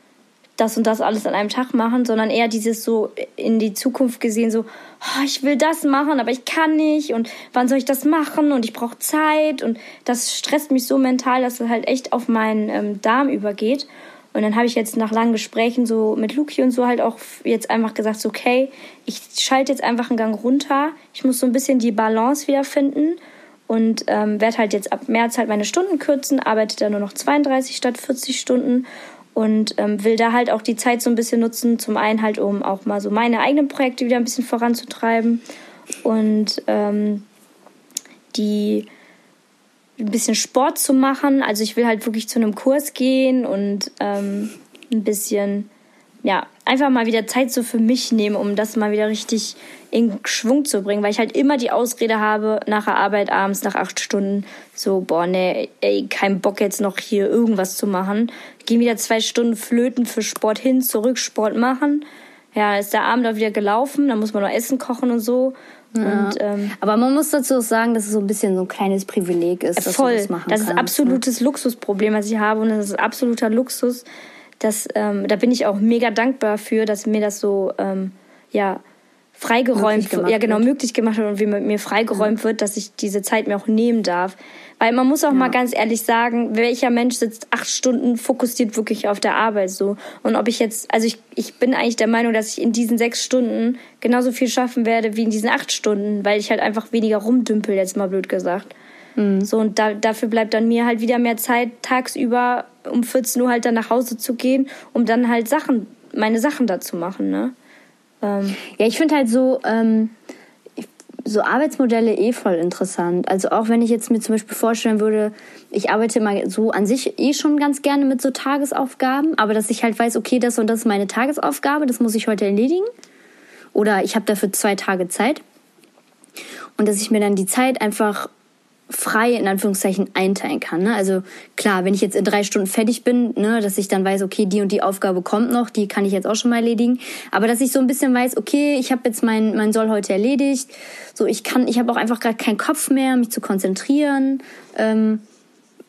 das und das alles an einem Tag machen, sondern eher dieses so in die Zukunft gesehen, so, oh, ich will das machen, aber ich kann nicht und wann soll ich das machen und ich brauche Zeit und das stresst mich so mental, dass es halt echt auf meinen ähm, Darm übergeht. Und dann habe ich jetzt nach langen Gesprächen so mit Luki und so halt auch jetzt einfach gesagt, so, okay, ich schalte jetzt einfach einen Gang runter. Ich muss so ein bisschen die Balance wiederfinden und ähm, werde halt jetzt ab März halt meine Stunden kürzen, arbeite dann nur noch 32 statt 40 Stunden und ähm, will da halt auch die Zeit so ein bisschen nutzen. Zum einen halt, um auch mal so meine eigenen Projekte wieder ein bisschen voranzutreiben und ähm, die ein bisschen Sport zu machen. Also ich will halt wirklich zu einem Kurs gehen und ähm, ein bisschen, ja, einfach mal wieder Zeit so für mich nehmen, um das mal wieder richtig in Schwung zu bringen, weil ich halt immer die Ausrede habe, nach der Arbeit abends, nach acht Stunden, so, boah, nee, ey, kein Bock jetzt noch hier irgendwas zu machen. Gehen wieder zwei Stunden flöten für Sport hin, zurück, Sport machen. Ja, ist der Abend auch wieder gelaufen, dann muss man noch Essen kochen und so. Ja. Und, ähm, Aber man muss dazu auch sagen, dass es so ein bisschen so ein kleines Privileg ist, dass voll. du das machen Das ist kannst, absolutes ne? Luxusproblem, was ich habe und das ist absoluter Luxus. Das, ähm, da bin ich auch mega dankbar für, dass mir das so ähm, ja freigeräumt wird, ja genau wird. möglich gemacht wird und wie mir freigeräumt ja. wird, dass ich diese Zeit mir auch nehmen darf. Weil man muss auch ja. mal ganz ehrlich sagen, welcher Mensch sitzt acht Stunden fokussiert wirklich auf der Arbeit so. Und ob ich jetzt, also ich, ich bin eigentlich der Meinung, dass ich in diesen sechs Stunden genauso viel schaffen werde wie in diesen acht Stunden, weil ich halt einfach weniger rumdümpel, jetzt mal blöd gesagt. Mhm. So, und da, dafür bleibt dann mir halt wieder mehr Zeit, tagsüber um 14 Uhr halt dann nach Hause zu gehen, um dann halt Sachen, meine Sachen da zu machen, ne? Ähm, ja, ich finde halt so, ähm, so Arbeitsmodelle eh voll interessant. Also auch wenn ich jetzt mir zum Beispiel vorstellen würde, ich arbeite mal so an sich eh schon ganz gerne mit so Tagesaufgaben, aber dass ich halt weiß, okay, das und das ist meine Tagesaufgabe, das muss ich heute erledigen. Oder ich habe dafür zwei Tage Zeit. Und dass ich mir dann die Zeit einfach frei in Anführungszeichen einteilen kann. Ne? Also klar, wenn ich jetzt in drei Stunden fertig bin, ne, dass ich dann weiß, okay, die und die Aufgabe kommt noch, die kann ich jetzt auch schon mal erledigen. Aber dass ich so ein bisschen weiß, okay, ich habe jetzt mein mein Soll heute erledigt. So, ich kann, ich habe auch einfach gerade keinen Kopf mehr, mich zu konzentrieren. Ähm,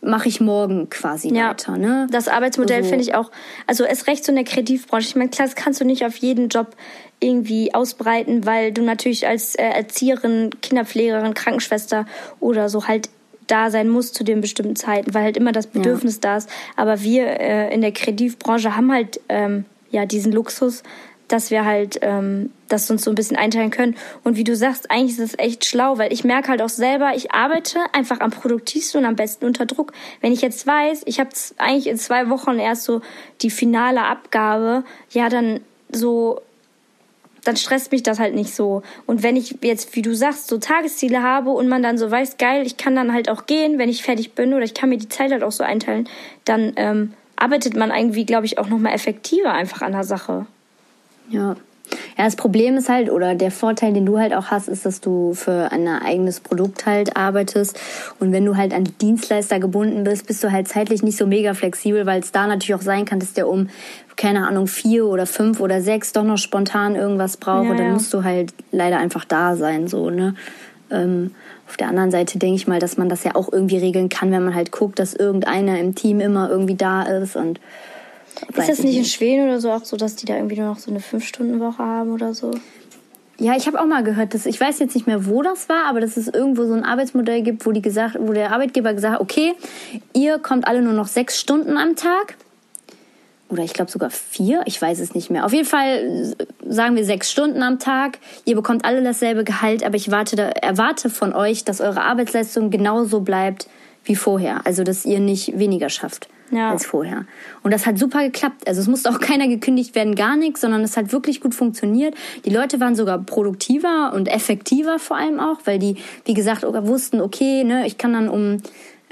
mache ich morgen quasi ja, weiter. Ne? Das Arbeitsmodell also, finde ich auch, also es recht so in der Kreativbranche. Ich meine, klar, das kannst du nicht auf jeden Job irgendwie ausbreiten, weil du natürlich als äh, Erzieherin, Kinderpflegerin, Krankenschwester oder so halt da sein musst zu den bestimmten Zeiten, weil halt immer das Bedürfnis ja. da ist. Aber wir äh, in der Kreativbranche haben halt ähm, ja diesen Luxus, dass wir halt ähm, das uns so ein bisschen einteilen können. Und wie du sagst, eigentlich ist es echt schlau, weil ich merke halt auch selber, ich arbeite einfach am produktivsten und am besten unter Druck. Wenn ich jetzt weiß, ich habe eigentlich in zwei Wochen erst so die finale Abgabe, ja, dann so dann stresst mich das halt nicht so. Und wenn ich jetzt, wie du sagst, so Tagesziele habe und man dann so weiß, geil, ich kann dann halt auch gehen, wenn ich fertig bin oder ich kann mir die Zeit halt auch so einteilen, dann ähm, arbeitet man irgendwie, glaube ich, auch nochmal effektiver einfach an der Sache. Ja. Ja, das Problem ist halt, oder der Vorteil, den du halt auch hast, ist, dass du für ein eigenes Produkt halt arbeitest. Und wenn du halt an die Dienstleister gebunden bist, bist du halt zeitlich nicht so mega flexibel, weil es da natürlich auch sein kann, dass der um keine Ahnung, vier oder fünf oder sechs doch noch spontan irgendwas brauche, ja, dann musst du halt leider einfach da sein, so, ne? Ähm, auf der anderen Seite denke ich mal, dass man das ja auch irgendwie regeln kann, wenn man halt guckt, dass irgendeiner im Team immer irgendwie da ist und ist das nicht in Schweden oder so auch so, dass die da irgendwie nur noch so eine Fünf-Stunden-Woche haben oder so? Ja, ich habe auch mal gehört, dass ich weiß jetzt nicht mehr, wo das war, aber dass es irgendwo so ein Arbeitsmodell gibt, wo die gesagt, wo der Arbeitgeber gesagt hat, okay, ihr kommt alle nur noch sechs Stunden am Tag oder ich glaube sogar vier, ich weiß es nicht mehr. Auf jeden Fall sagen wir sechs Stunden am Tag. Ihr bekommt alle dasselbe Gehalt, aber ich warte erwarte von euch, dass eure Arbeitsleistung genauso bleibt wie vorher. Also dass ihr nicht weniger schafft ja. als vorher. Und das hat super geklappt. Also es musste auch keiner gekündigt werden, gar nichts, sondern es hat wirklich gut funktioniert. Die Leute waren sogar produktiver und effektiver vor allem auch, weil die, wie gesagt, wussten, okay, ne, ich kann dann um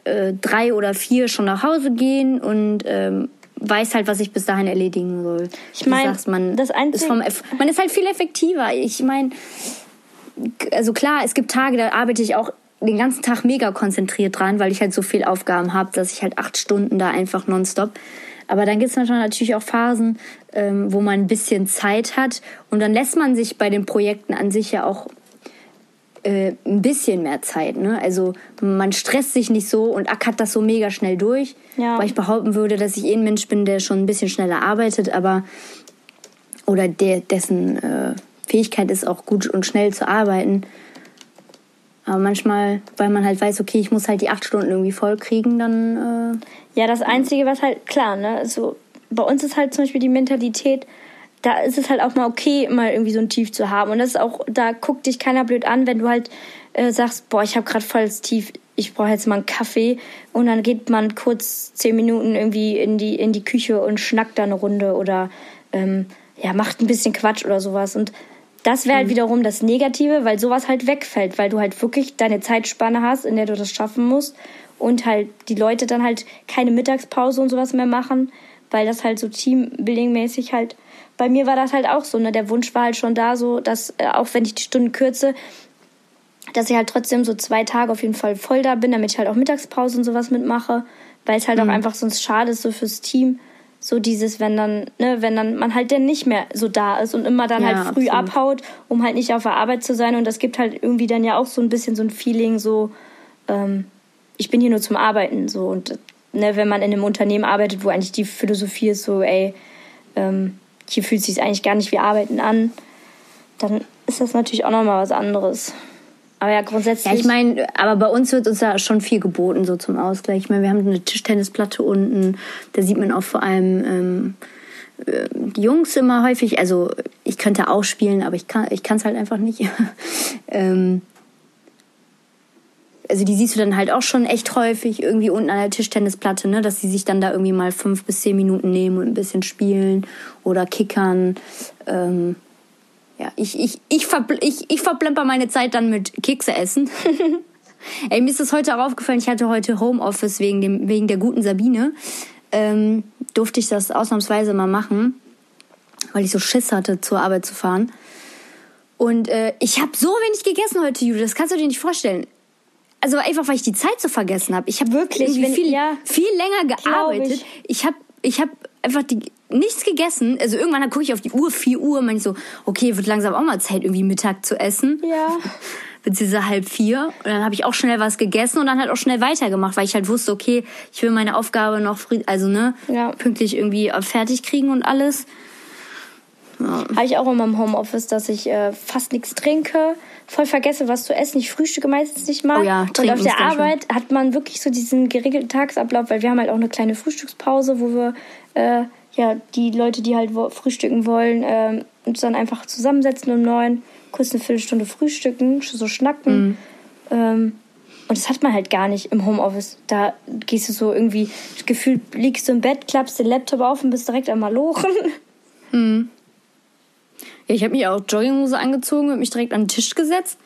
äh, drei oder vier schon nach Hause gehen und ähm, weiß halt, was ich bis dahin erledigen soll. Ich meine, man, das ist vom, man ist halt viel effektiver. Ich meine, also klar, es gibt Tage, da arbeite ich auch den ganzen Tag mega konzentriert dran, weil ich halt so viel Aufgaben habe, dass ich halt acht Stunden da einfach nonstop. Aber dann gibt es natürlich auch Phasen, ähm, wo man ein bisschen Zeit hat und dann lässt man sich bei den Projekten an sich ja auch äh, ein bisschen mehr Zeit. Ne? Also man stresst sich nicht so und ackert das so mega schnell durch. Ja. Weil ich behaupten würde, dass ich eh ein Mensch bin, der schon ein bisschen schneller arbeitet, aber oder der, dessen äh, Fähigkeit ist auch gut und schnell zu arbeiten. Aber manchmal, weil man halt weiß, okay, ich muss halt die acht Stunden irgendwie voll kriegen, dann. Äh ja, das Einzige, was halt klar, ne, also bei uns ist halt zum Beispiel die Mentalität, da ist es halt auch mal okay, mal irgendwie so ein Tief zu haben. Und das ist auch, da guckt dich keiner blöd an, wenn du halt äh, sagst, boah, ich habe gerade volles Tief, ich brauche jetzt mal einen Kaffee. Und dann geht man kurz zehn Minuten irgendwie in die, in die Küche und schnackt da eine Runde oder ähm, ja, macht ein bisschen Quatsch oder sowas. Und das wäre halt mhm. wiederum das Negative, weil sowas halt wegfällt, weil du halt wirklich deine Zeitspanne hast, in der du das schaffen musst. und halt die Leute dann halt keine Mittagspause und sowas mehr machen, weil das halt so Teambuilding-mäßig halt. Bei mir war das halt auch so, ne? Der Wunsch war halt schon da, so, dass äh, auch wenn ich die Stunden kürze, dass ich halt trotzdem so zwei Tage auf jeden Fall voll da bin, damit ich halt auch Mittagspause und sowas mitmache, weil es halt mhm. auch einfach sonst schade ist so fürs Team. So dieses, wenn dann, ne, wenn dann man halt dann nicht mehr so da ist und immer dann ja, halt früh absolut. abhaut, um halt nicht auf der Arbeit zu sein. Und das gibt halt irgendwie dann ja auch so ein bisschen so ein Feeling, so, ähm, ich bin hier nur zum Arbeiten. So und ne, wenn man in einem Unternehmen arbeitet, wo eigentlich die Philosophie ist, so, ey, ähm, hier fühlt es sich eigentlich gar nicht wie Arbeiten an, dann ist das natürlich auch nochmal was anderes. Aber ja, grundsätzlich. Ja, ich meine, aber bei uns wird uns ja schon viel geboten, so zum Ausgleich. Ich meine, wir haben eine Tischtennisplatte unten. Da sieht man auch vor allem ähm, äh, die Jungs immer häufig. Also, ich könnte auch spielen, aber ich kann es halt einfach nicht. ähm, also die siehst du dann halt auch schon echt häufig irgendwie unten an der Tischtennisplatte, ne, dass sie sich dann da irgendwie mal fünf bis zehn Minuten nehmen und ein bisschen spielen oder kickern. Ähm, ja, ich, ich, ich, verbl ich, ich verplemper meine Zeit dann mit Kekse essen. Ey, mir ist das heute auch aufgefallen, ich hatte heute Homeoffice wegen, dem, wegen der guten Sabine. Ähm, durfte ich das ausnahmsweise mal machen, weil ich so Schiss hatte, zur Arbeit zu fahren. Und äh, ich habe so wenig gegessen heute, Jude, das kannst du dir nicht vorstellen. Also einfach, weil ich die Zeit so vergessen habe. Ich habe wirklich wenn, viel, ja, viel länger gearbeitet. Ich, ich habe ich hab einfach die, nichts gegessen. Also irgendwann gucke ich auf die Uhr, 4 Uhr, meine ich so, okay, wird langsam auch mal Zeit, irgendwie Mittag zu essen. Ja. Beziehungsweise halb vier. Und dann habe ich auch schnell was gegessen und dann halt auch schnell weitergemacht, weil ich halt wusste, okay, ich will meine Aufgabe noch also ne, ja. pünktlich irgendwie fertig kriegen und alles. Ja. Habe ich auch immer im Homeoffice, dass ich äh, fast nichts trinke, voll vergesse, was zu essen. Ich frühstücke meistens nicht mal. Oh ja, und auf der Arbeit schon. hat man wirklich so diesen geregelten Tagesablauf, weil wir haben halt auch eine kleine Frühstückspause, wo wir äh, ja die Leute, die halt frühstücken wollen, äh, uns dann einfach zusammensetzen um neun, kurz eine Viertelstunde frühstücken, so schnacken. Mhm. Ähm, und das hat man halt gar nicht im Homeoffice. Da gehst du so irgendwie, gefühlt liegst du im Bett, klappst den Laptop auf und bist direkt einmal lochen. Mhm. Ja, ich habe mich auch Jogginghose angezogen und mich direkt an den Tisch gesetzt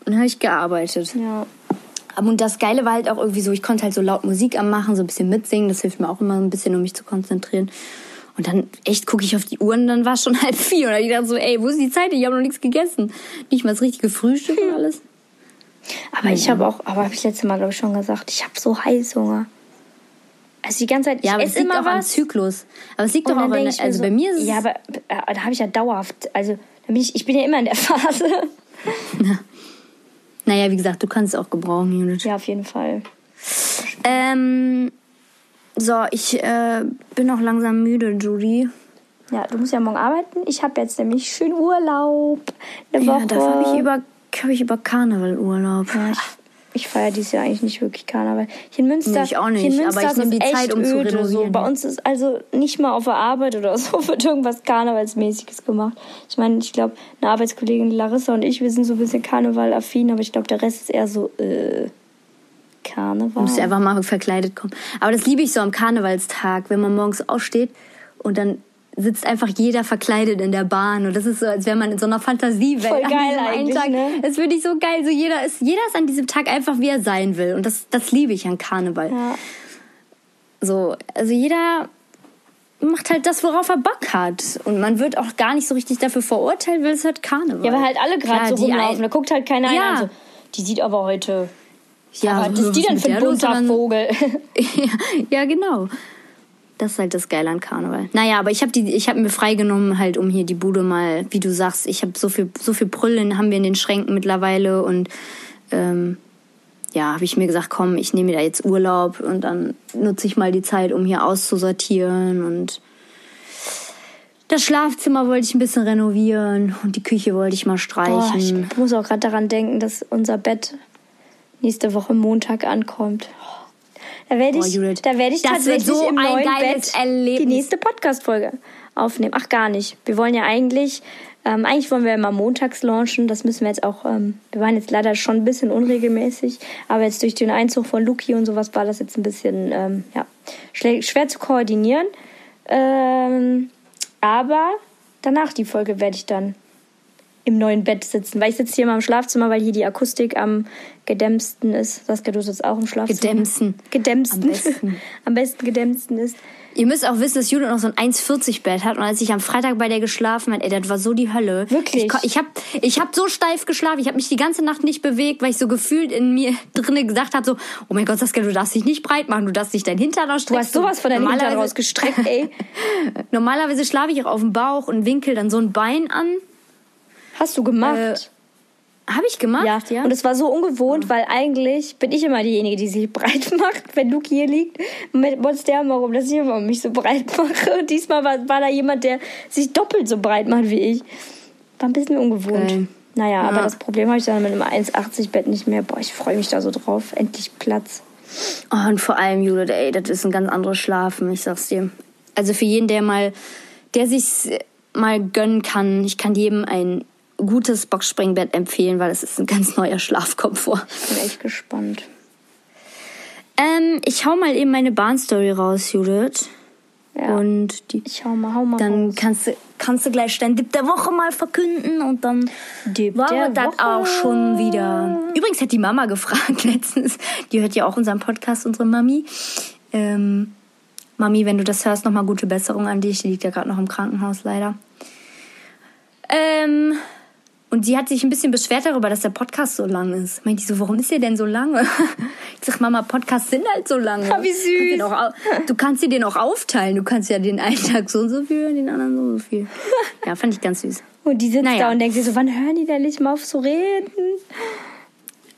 und dann habe ich gearbeitet. Ja. Und das Geile war halt auch irgendwie so, ich konnte halt so laut Musik anmachen, so ein bisschen mitsingen. Das hilft mir auch immer ein bisschen, um mich zu konzentrieren. Und dann echt gucke ich auf die Uhr und dann war es schon halb vier. Und ich dachte so, ey, wo ist die Zeit? Ich habe noch nichts gegessen. Nicht mal das richtige Frühstück und alles. Aber ich habe auch, aber habe ich letztes Mal, glaube ich, schon gesagt, ich habe so Heißhunger. Also die ganze Zeit, ja, aber es liegt auch was. am Zyklus. Aber es liegt doch auch an, also so, bei mir ist es Ja, aber äh, da habe ich ja dauerhaft, also ich, ich bin ja immer in der Phase. naja, wie gesagt, du kannst es auch gebrauchen, Judith. Ja, auf jeden Fall. Ähm, so, ich äh, bin auch langsam müde, Judy. Ja, du musst ja morgen arbeiten. Ich habe jetzt nämlich schön Urlaub. Eine Woche. Ja, dafür habe ich über, hab ich über Karneval Urlaub. Ja, ich ich feiere dieses Jahr eigentlich nicht wirklich Karneval. Hier in Münster, nee, ich auch nicht, hier in Münster aber ich nehme die Zeit, um öde, zu renovieren. So. Bei uns ist also nicht mal auf der Arbeit oder so wird irgendwas Karnevalsmäßiges gemacht. Ich meine, ich glaube, eine Arbeitskollegin Larissa und ich, wir sind so ein bisschen Karneval-affin, aber ich glaube, der Rest ist eher so, äh, Karneval. Du musst einfach mal verkleidet kommen. Aber das liebe ich so am Karnevalstag, wenn man morgens aufsteht und dann sitzt einfach jeder verkleidet in der Bahn und das ist so, als wäre man in so einer Fantasiewelt. Voll geil eigentlich, Tag. Ne? Das finde ich so geil. So jeder ist, jeder ist an diesem Tag einfach wie er sein will und das, das liebe ich an Karneval. Ja. So, also jeder macht halt das, worauf er Bock hat und man wird auch gar nicht so richtig dafür verurteilt, weil es halt Karneval. Ja, weil halt alle gerade so rumlaufen. Da guckt halt keiner ja. an. So, die sieht aber heute. Ja, aber was ist die denn für ein bunter Vogel? ja, ja, genau. Das ist halt das Geile an Karneval. Naja, aber ich habe hab mir freigenommen, halt, um hier die Bude mal, wie du sagst, ich habe so viel, so viel Brüllen haben wir in den Schränken mittlerweile und ähm, ja, habe ich mir gesagt, komm, ich nehme mir da jetzt Urlaub und dann nutze ich mal die Zeit, um hier auszusortieren und das Schlafzimmer wollte ich ein bisschen renovieren und die Küche wollte ich mal streichen. Oh, ich muss auch gerade daran denken, dass unser Bett nächste Woche Montag ankommt. Da werde ich, oh, da werde ich tatsächlich so im neuen Bett Erlebnis. die nächste Podcast-Folge aufnehmen. Ach, gar nicht. Wir wollen ja eigentlich, ähm, eigentlich wollen wir immer montags launchen. Das müssen wir jetzt auch, ähm, wir waren jetzt leider schon ein bisschen unregelmäßig. Aber jetzt durch den Einzug von Luki und sowas war das jetzt ein bisschen, ähm, ja, schwer zu koordinieren. Ähm, aber danach die Folge werde ich dann im neuen Bett sitzen. Weil ich sitze hier mal im Schlafzimmer, weil hier die Akustik am gedämmsten ist. Saskia, du sitzt auch im Schlafzimmer. Gedämmsten. Gedämmsten. Am besten. am besten gedämmsten ist. Ihr müsst auch wissen, dass Judith noch so ein 1,40 Bett hat. Und als ich am Freitag bei der geschlafen habe, ey, das war so die Hölle. Wirklich? Ich, ich habe ich hab so steif geschlafen. Ich habe mich die ganze Nacht nicht bewegt, weil ich so gefühlt in mir drinnen gesagt habe, so, oh mein Gott, Saskia, du darfst dich nicht breit machen. Du darfst nicht dein Hintern ausstrecken. Du hast sowas von deinem Hintern rausgestreckt, ey. Normalerweise schlafe ich auch auf dem Bauch und winkel dann so ein Bein an. Hast du gemacht? Äh, Habe ich gemacht, Ja, ja. und es war so ungewohnt, weil eigentlich bin ich immer diejenige, die sich breit macht, wenn Luke hier liegt. Mit Monster warum, dass ich immer mich so breit mache. Und diesmal war, war da jemand, der sich doppelt so breit macht wie ich. War ein bisschen ungewohnt. Geil. Naja, aber Ja. das Problem habe ich dann mit einem 1,80 Bett nicht mehr. Boah, ich freue mich da so drauf. Endlich Platz. Oh, und vor allem, Judith, ey, das ist ein ganz anderes Schlafen, ich sag's dir. Also für jeden, der mal, der sich's mal gönnen kann, ich kann jedem ein gutes Boxspringbett empfehlen, weil es ist ein ganz neuer Schlafkomfort. Bin echt gespannt. Ähm, ich hau mal eben meine Bahnstory raus, Judith. Ja. Und die, ich hau mal, hau mal dann raus. kannst du, kannst du gleich dein Dip der Woche mal verkünden und dann Dip war der das Woche. auch schon wieder. Übrigens hat die Mama gefragt letztens, die hört ja auch unseren Podcast, unsere Mami. Ähm, Mami, wenn du das hörst, nochmal gute Besserung an dich. Die liegt ja gerade noch im Krankenhaus, leider. Ähm, und sie hat sich ein bisschen beschwert darüber, dass der Podcast so lang ist. Meint die so, warum ist der denn so lange? Ich sag, Mama, Podcasts sind halt so lange. Ah, wie süß. Du kannst auch au- Du kannst sie den auch aufteilen. Du kannst ja den einen Tag so und so viel und den anderen so und so viel. Ja, fand ich ganz süß. Und die sitzt Naja. da und denkt sich so, wann hören die denn nicht mal auf zu reden?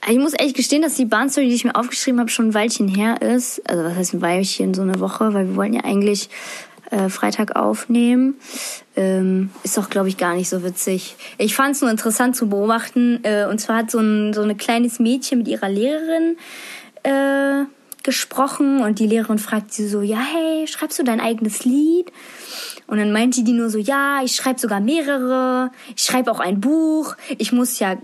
Ich muss ehrlich gestehen, dass die Bahnstory, die ich mir aufgeschrieben habe, schon ein Weilchen her ist. Also was heißt ein Weilchen, so eine Woche, weil wir wollten ja eigentlich äh, Freitag aufnehmen. Ähm, ist doch, glaube ich, gar nicht so witzig. Ich fand es nur interessant zu beobachten. Äh, und zwar hat so ein, so ein kleines Mädchen mit ihrer Lehrerin äh, gesprochen und die Lehrerin fragt sie so, ja, hey, schreibst du dein eigenes Lied? Und dann meinte die nur so, ja, ich schreibe sogar mehrere, ich schreibe auch ein Buch, ich muss ja,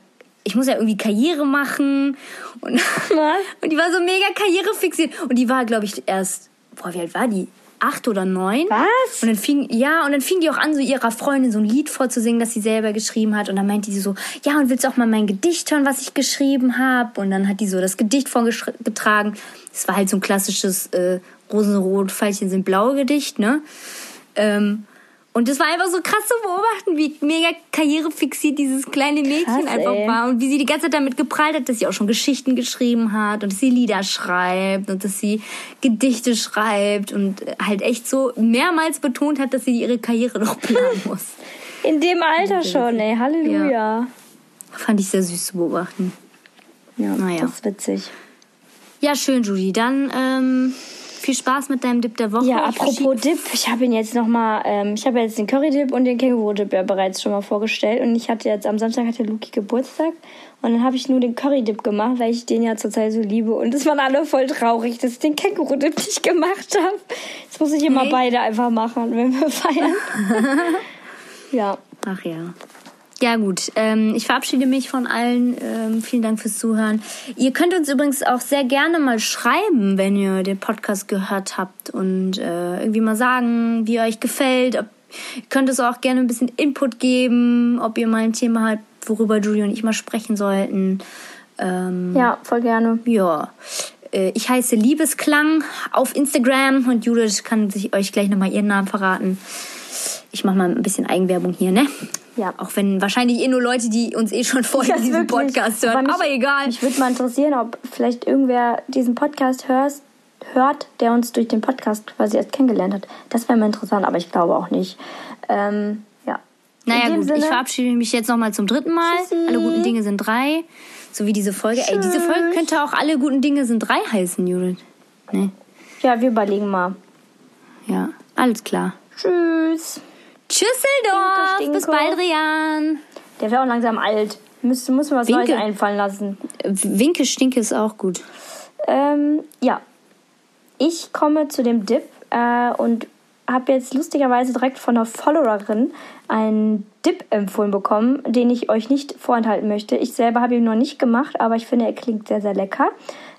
ich muss ja irgendwie Karriere machen. Und, und die war so mega karrierefixiert. Und die war, glaube ich, erst, boah, wie alt war die? Acht oder neun? Was? Und dann fing, ja, und dann fing die auch an, so ihrer Freundin so ein Lied vorzusingen, das sie selber geschrieben hat. Und dann meinte sie so, ja, und willst du auch mal mein Gedicht hören, was ich geschrieben habe? Und dann hat die so das Gedicht vorgetragen. Es war halt so ein klassisches äh, Rosenrot, Veilchen sind blau Gedicht, ne? Ähm, und das war einfach so krass zu beobachten, wie mega karrierefixiert dieses kleine Mädchen Krass, einfach ey. war und wie sie die ganze Zeit damit geprallt hat, dass sie auch schon Geschichten geschrieben hat und dass sie Lieder schreibt und dass sie Gedichte schreibt und halt echt so mehrmals betont hat, dass sie ihre Karriere noch planen muss. In dem Alter schon, ey. Halleluja. Fand ich sehr süß zu beobachten. Ja, Naja. das ist witzig. Ja, schön, Judy. Dann ähm, viel Spaß mit deinem Dip der Woche. Ja, Ich apropos Dip, ich habe ihn jetzt nochmal, ähm, ich habe jetzt den Curry-Dip und den Känguru-Dip ja bereits schon mal vorgestellt. Und ich hatte jetzt, am Samstag hatte Luki Geburtstag. Und dann habe ich nur den Curry-Dip gemacht, weil ich den ja zurzeit so liebe. Und es waren alle voll traurig, dass ich den Känguru-Dip nicht gemacht habe. Jetzt muss ich immer Nee. beide einfach machen, wenn wir feiern. ja. Ach ja. Ja gut, ähm, ich verabschiede mich von allen. Ähm, vielen Dank fürs Zuhören. Ihr könnt uns übrigens auch sehr gerne mal schreiben, wenn ihr den Podcast gehört habt und äh, irgendwie mal sagen, wie euch gefällt. Ob, ihr könnt es auch gerne ein bisschen Input geben, ob ihr mal ein Thema habt, worüber Julie und ich mal sprechen sollten. Ähm, Ja, voll gerne. ja. Äh, Ich heiße Liebesklang auf Instagram und Judith kann sich euch gleich nochmal ihren Namen verraten. Ich mache mal ein bisschen Eigenwerbung hier, ne? Ja. Auch wenn wahrscheinlich eh nur Leute, die uns eh schon vorher Ja, diesen wirklich. Podcast hören. mich- Aber egal. Mich würde mal interessieren, ob vielleicht irgendwer diesen Podcast hört, hört, der uns durch den Podcast quasi erst kennengelernt hat. Das wäre mal interessant, aber ich glaube auch nicht. Ähm, ja. naja, gut. Sinne, Ich verabschiede mich jetzt nochmal zum dritten Mal. Tschüssi. Alle guten Dinge sind drei. So wie diese Folge. Ey, diese Folge könnte auch alle guten Dinge sind drei heißen, Judith. Ne? Ja, wir überlegen mal. Ja, alles klar. Tschüss. Tschüsseldorf. Bis bald, Rian. Der wäre auch langsam alt. Müsste, muss mir was Winke. Neues einfallen lassen. Winke, Stinke ist auch gut. Ähm, ja. Ich komme zu dem Dip äh, und habe jetzt lustigerweise direkt von einer Followerin einen Dip empfohlen bekommen, den ich euch nicht vorenthalten möchte. Ich selber habe ihn noch nicht gemacht, aber ich finde, er klingt sehr, sehr lecker.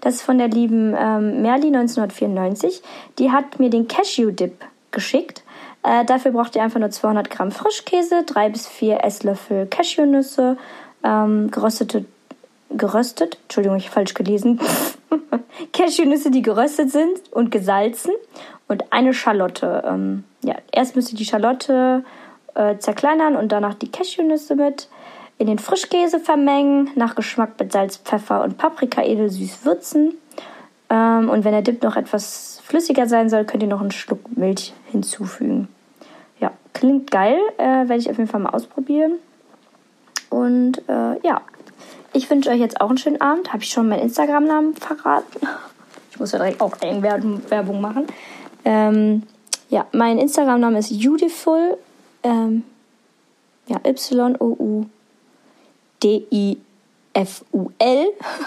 Das ist von der lieben ähm, Merli 1994. Die hat mir den Cashew-Dip geschickt. Äh, dafür braucht ihr einfach nur 200 Gramm Frischkäse, drei bis vier Esslöffel Cashewnüsse, ähm, geröstete, geröstet, Entschuldigung, ich falsch gelesen, Cashewnüsse, die geröstet sind und gesalzen und eine Schalotte. Ähm, ja, erst müsst ihr die Schalotte äh, zerkleinern und danach die Cashewnüsse mit in den Frischkäse vermengen, nach Geschmack mit Salz, Pfeffer und Paprika edelsüß würzen. Ähm, und wenn der Dip noch etwas flüssiger sein soll, könnt ihr noch einen Schluck Milch hinzufügen. Ja, klingt geil, äh, werde ich auf jeden Fall mal ausprobieren. Und äh, ja, ich wünsche euch jetzt auch einen schönen Abend. Habe ich schon meinen Instagram-Namen verraten? Ich muss ja direkt auch Werbung machen. Ähm, ja, mein Instagram-Name ist Judiful. Ähm, ja, Y-O-U-D-I-F-U-L.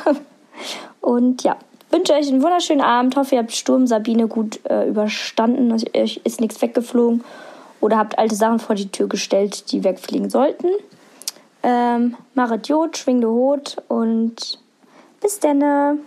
Und ja, wünsche euch einen wunderschönen Abend. Hoffe, ihr habt Sturm Sabine gut äh, überstanden. Also, euch ist nichts weggeflogen. Oder habt alte Sachen vor die Tür gestellt, die wegfliegen sollten. Ähm, machet Jod, schwing de Hut und bis denne.